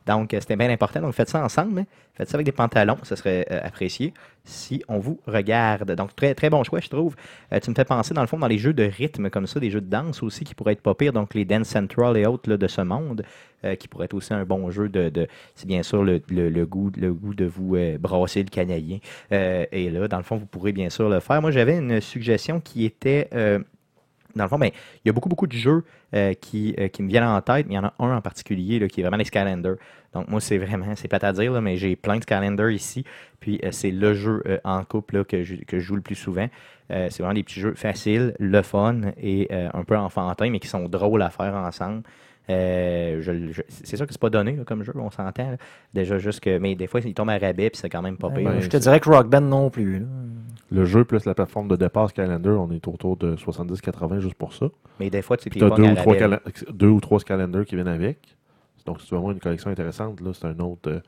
Donc, c'était bien important. Donc, faites ça ensemble. hein. Faites ça avec des pantalons, ça serait euh, apprécié si on vous regarde. Donc, très, très bon choix, je trouve. Euh, tu me fais penser, dans le fond, dans les jeux de rythme comme ça, des jeux de danse aussi qui pourraient être pas pires, donc les Dance Central et autres là, de ce monde, euh, qui pourraient être aussi un bon jeu de. c'est bien sûr le, le- goût, le goût de vous brasser le canadien. Et là, dans le fond, vous pourrez bien sûr le faire. Moi, j'avais une suggestion qui était. Dans le fond, ben, il y a beaucoup, beaucoup de jeux euh, qui, euh, qui me viennent en tête, mais il y en a un en particulier là, qui est vraiment les Skylanders. Donc, moi, c'est vraiment, c'est plate à dire, là, mais j'ai plein de Skylanders ici. Puis, euh, c'est le jeu en couple là, que, je, que je joue le plus souvent. C'est vraiment des petits jeux faciles, le fun et un peu enfantins, mais qui sont drôles à faire ensemble. Euh, je- je- c'est sûr que c'est pas donné là, comme jeu, on s'entend. là. Déjà, juste que. Mais des fois, il tombe à rabais, puis c'est quand même pas pire. ben, je te dirais que Rock Band non plus. là. Le jeu plus la plateforme de départ Calendar, on est autour de 70-80 juste pour ça. Mais des fois, tu pas deux, ou trois deux ou trois Skylanders qui viennent avec. Donc, si tu veux avoir une collection intéressante, là, c'est un autre euh,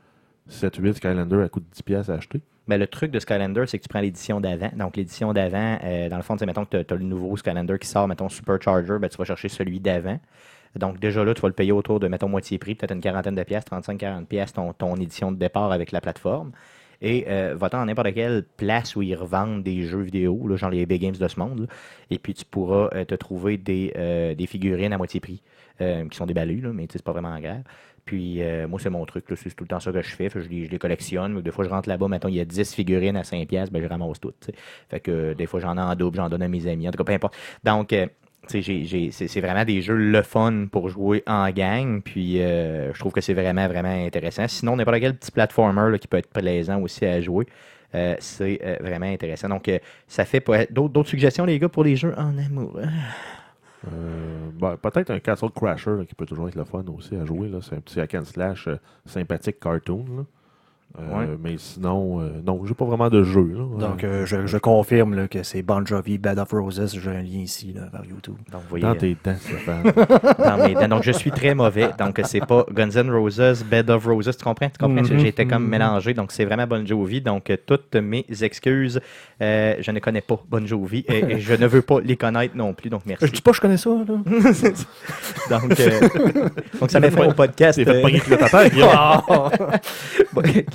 7-8 Skylanders à coût de 10$ piastres à acheter. Ben, le truc de Skylander, c'est que tu prends l'édition d'avant. Donc, l'édition d'avant, euh, dans le fond, tu sais, mettons que tu as, le nouveau Skylander qui sort, mettons Supercharger, ben, tu vas chercher celui d'avant. Donc, déjà là, tu vas le payer autour de, mettons, moitié prix, peut-être une quarantaine de pièces, 35-40 pièces, ton, ton édition de départ avec la plateforme. Et euh, va-t'en dans n'importe quelle place où ils revendent des jeux vidéo, là, genre les Big Games de ce monde. et puis, tu pourras euh, te trouver des, euh, des figurines à moitié prix, qui sont des là, mais c'est pas vraiment grave. Puis, euh, moi, c'est mon truc. C'est tout le temps ça que je fais. Je, les, collectionne. Des fois, je rentre là-bas. Mettons, il y a 10 figurines à 5 pièces, ben, je ramasse toutes. tu sais. Fait que des fois, j'en ai en double, j'en donne à mes amis. En tout cas, peu importe. Donc, c'est vraiment des jeux le fun pour jouer en gang. Puis, euh, je trouve que c'est vraiment, vraiment intéressant. Sinon, n'importe quel petit platformer qui peut être plaisant aussi à jouer. euh, c'est euh, vraiment intéressant. Donc, ça fait d'autres suggestions, les gars, pour les jeux en amour? Ben, Peut-être un Castle Crasher qui peut toujours être le fun aussi à jouer. C'est un petit hack and slash sympathique cartoon. là. Euh, Ouais. Mais sinon, euh, non, j'ai pas vraiment de jeu. là. Donc, Euh, je, je confirme là, que c'est Bon Jovi, Bed of Roses. J'ai un lien ici là, vers YouTube. Donc, vous voyez, dans tes dents, Stéphane. *laughs* dans mes dents. Donc, je suis très mauvais. Donc, c'est pas Guns N' Roses, Bed of Roses. Tu comprends? Tu comprends? Mhm, J'étais comme mélangé. Donc, c'est vraiment Bon Jovi. Donc, toutes mes excuses. Euh, je ne connais pas Bon Jovi et, et je ne veux pas les connaître non plus. Donc, merci. Je dis pas que je connais ça. Là. *laughs* donc, euh, donc, ça met fin au podcast. Fait euh, le tata, *laughs*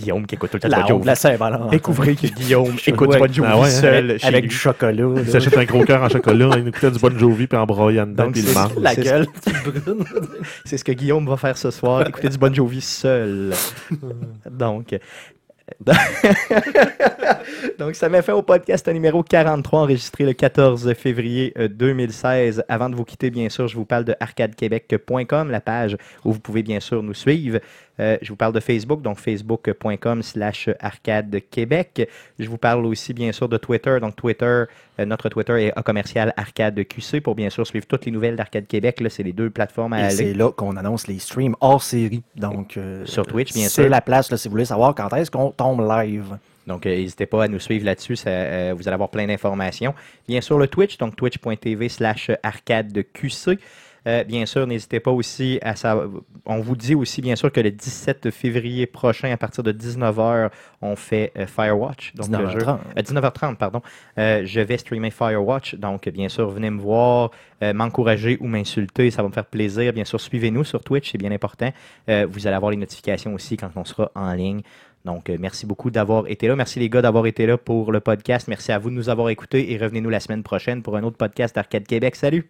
Guillaume. Qui écoute tout le temps Jovi. la Saint-Valentin. Découvrez que Guillaume écoute. Bon Jovi Ah ouais, hein? seul chez Avec lui. du chocolat. Il s'achète un gros cœur en chocolat, il écoutait du Bon Jovi, puis en broyant dedans, Donc, puis il mange. La C'est gueule brune. *laughs* C'est ce que Guillaume va faire ce soir, écouter du Bon Jovi seul. *laughs* Donc, euh, *laughs* donc ça m'a fait au podcast numéro 43 enregistré le 14 février euh, 2016. Avant de vous quitter, bien sûr, je vous parle de arcadequebec.com, la page où vous pouvez bien sûr nous suivre. Euh, je vous parle de Facebook, donc facebook.com slash arcade québec. Je vous parle aussi bien sûr de Twitter. Donc Twitter, euh, notre Twitter est à commercial arcade QC pour bien sûr suivre toutes les nouvelles d'Arcade Québec. Là, c'est les deux plateformes à Et aller. c'est là qu'on annonce les streams hors série. Donc, euh, Sur Twitch, bien C'est sûr. la place là, si vous voulez savoir quand est-ce qu'on tombe live. Donc, euh, n'hésitez pas à nous suivre là-dessus. ça, euh, vous allez avoir plein d'informations. Bien sûr, le Twitch, donc twitch.tv slash arcade QC. Euh, bien sûr, n'hésitez pas aussi à savoir. On vous dit aussi, bien sûr, que le 17 février prochain, à partir de 19h, on fait euh, Firewatch. Donc, le jeu- 19h30. euh, 19h30, pardon. Je vais streamer Firewatch. Donc, bien sûr, venez me voir, m'encourager ou m'insulter. Ça va me faire plaisir. Bien sûr, suivez-nous sur Twitch, c'est bien important. Vous allez avoir les notifications aussi quand on sera en ligne. Donc, merci beaucoup d'avoir été là. Merci les gars d'avoir été là pour le podcast. Merci à vous de nous avoir écoutés et revenez-nous la semaine prochaine pour un autre podcast d'Arcade Québec. Salut!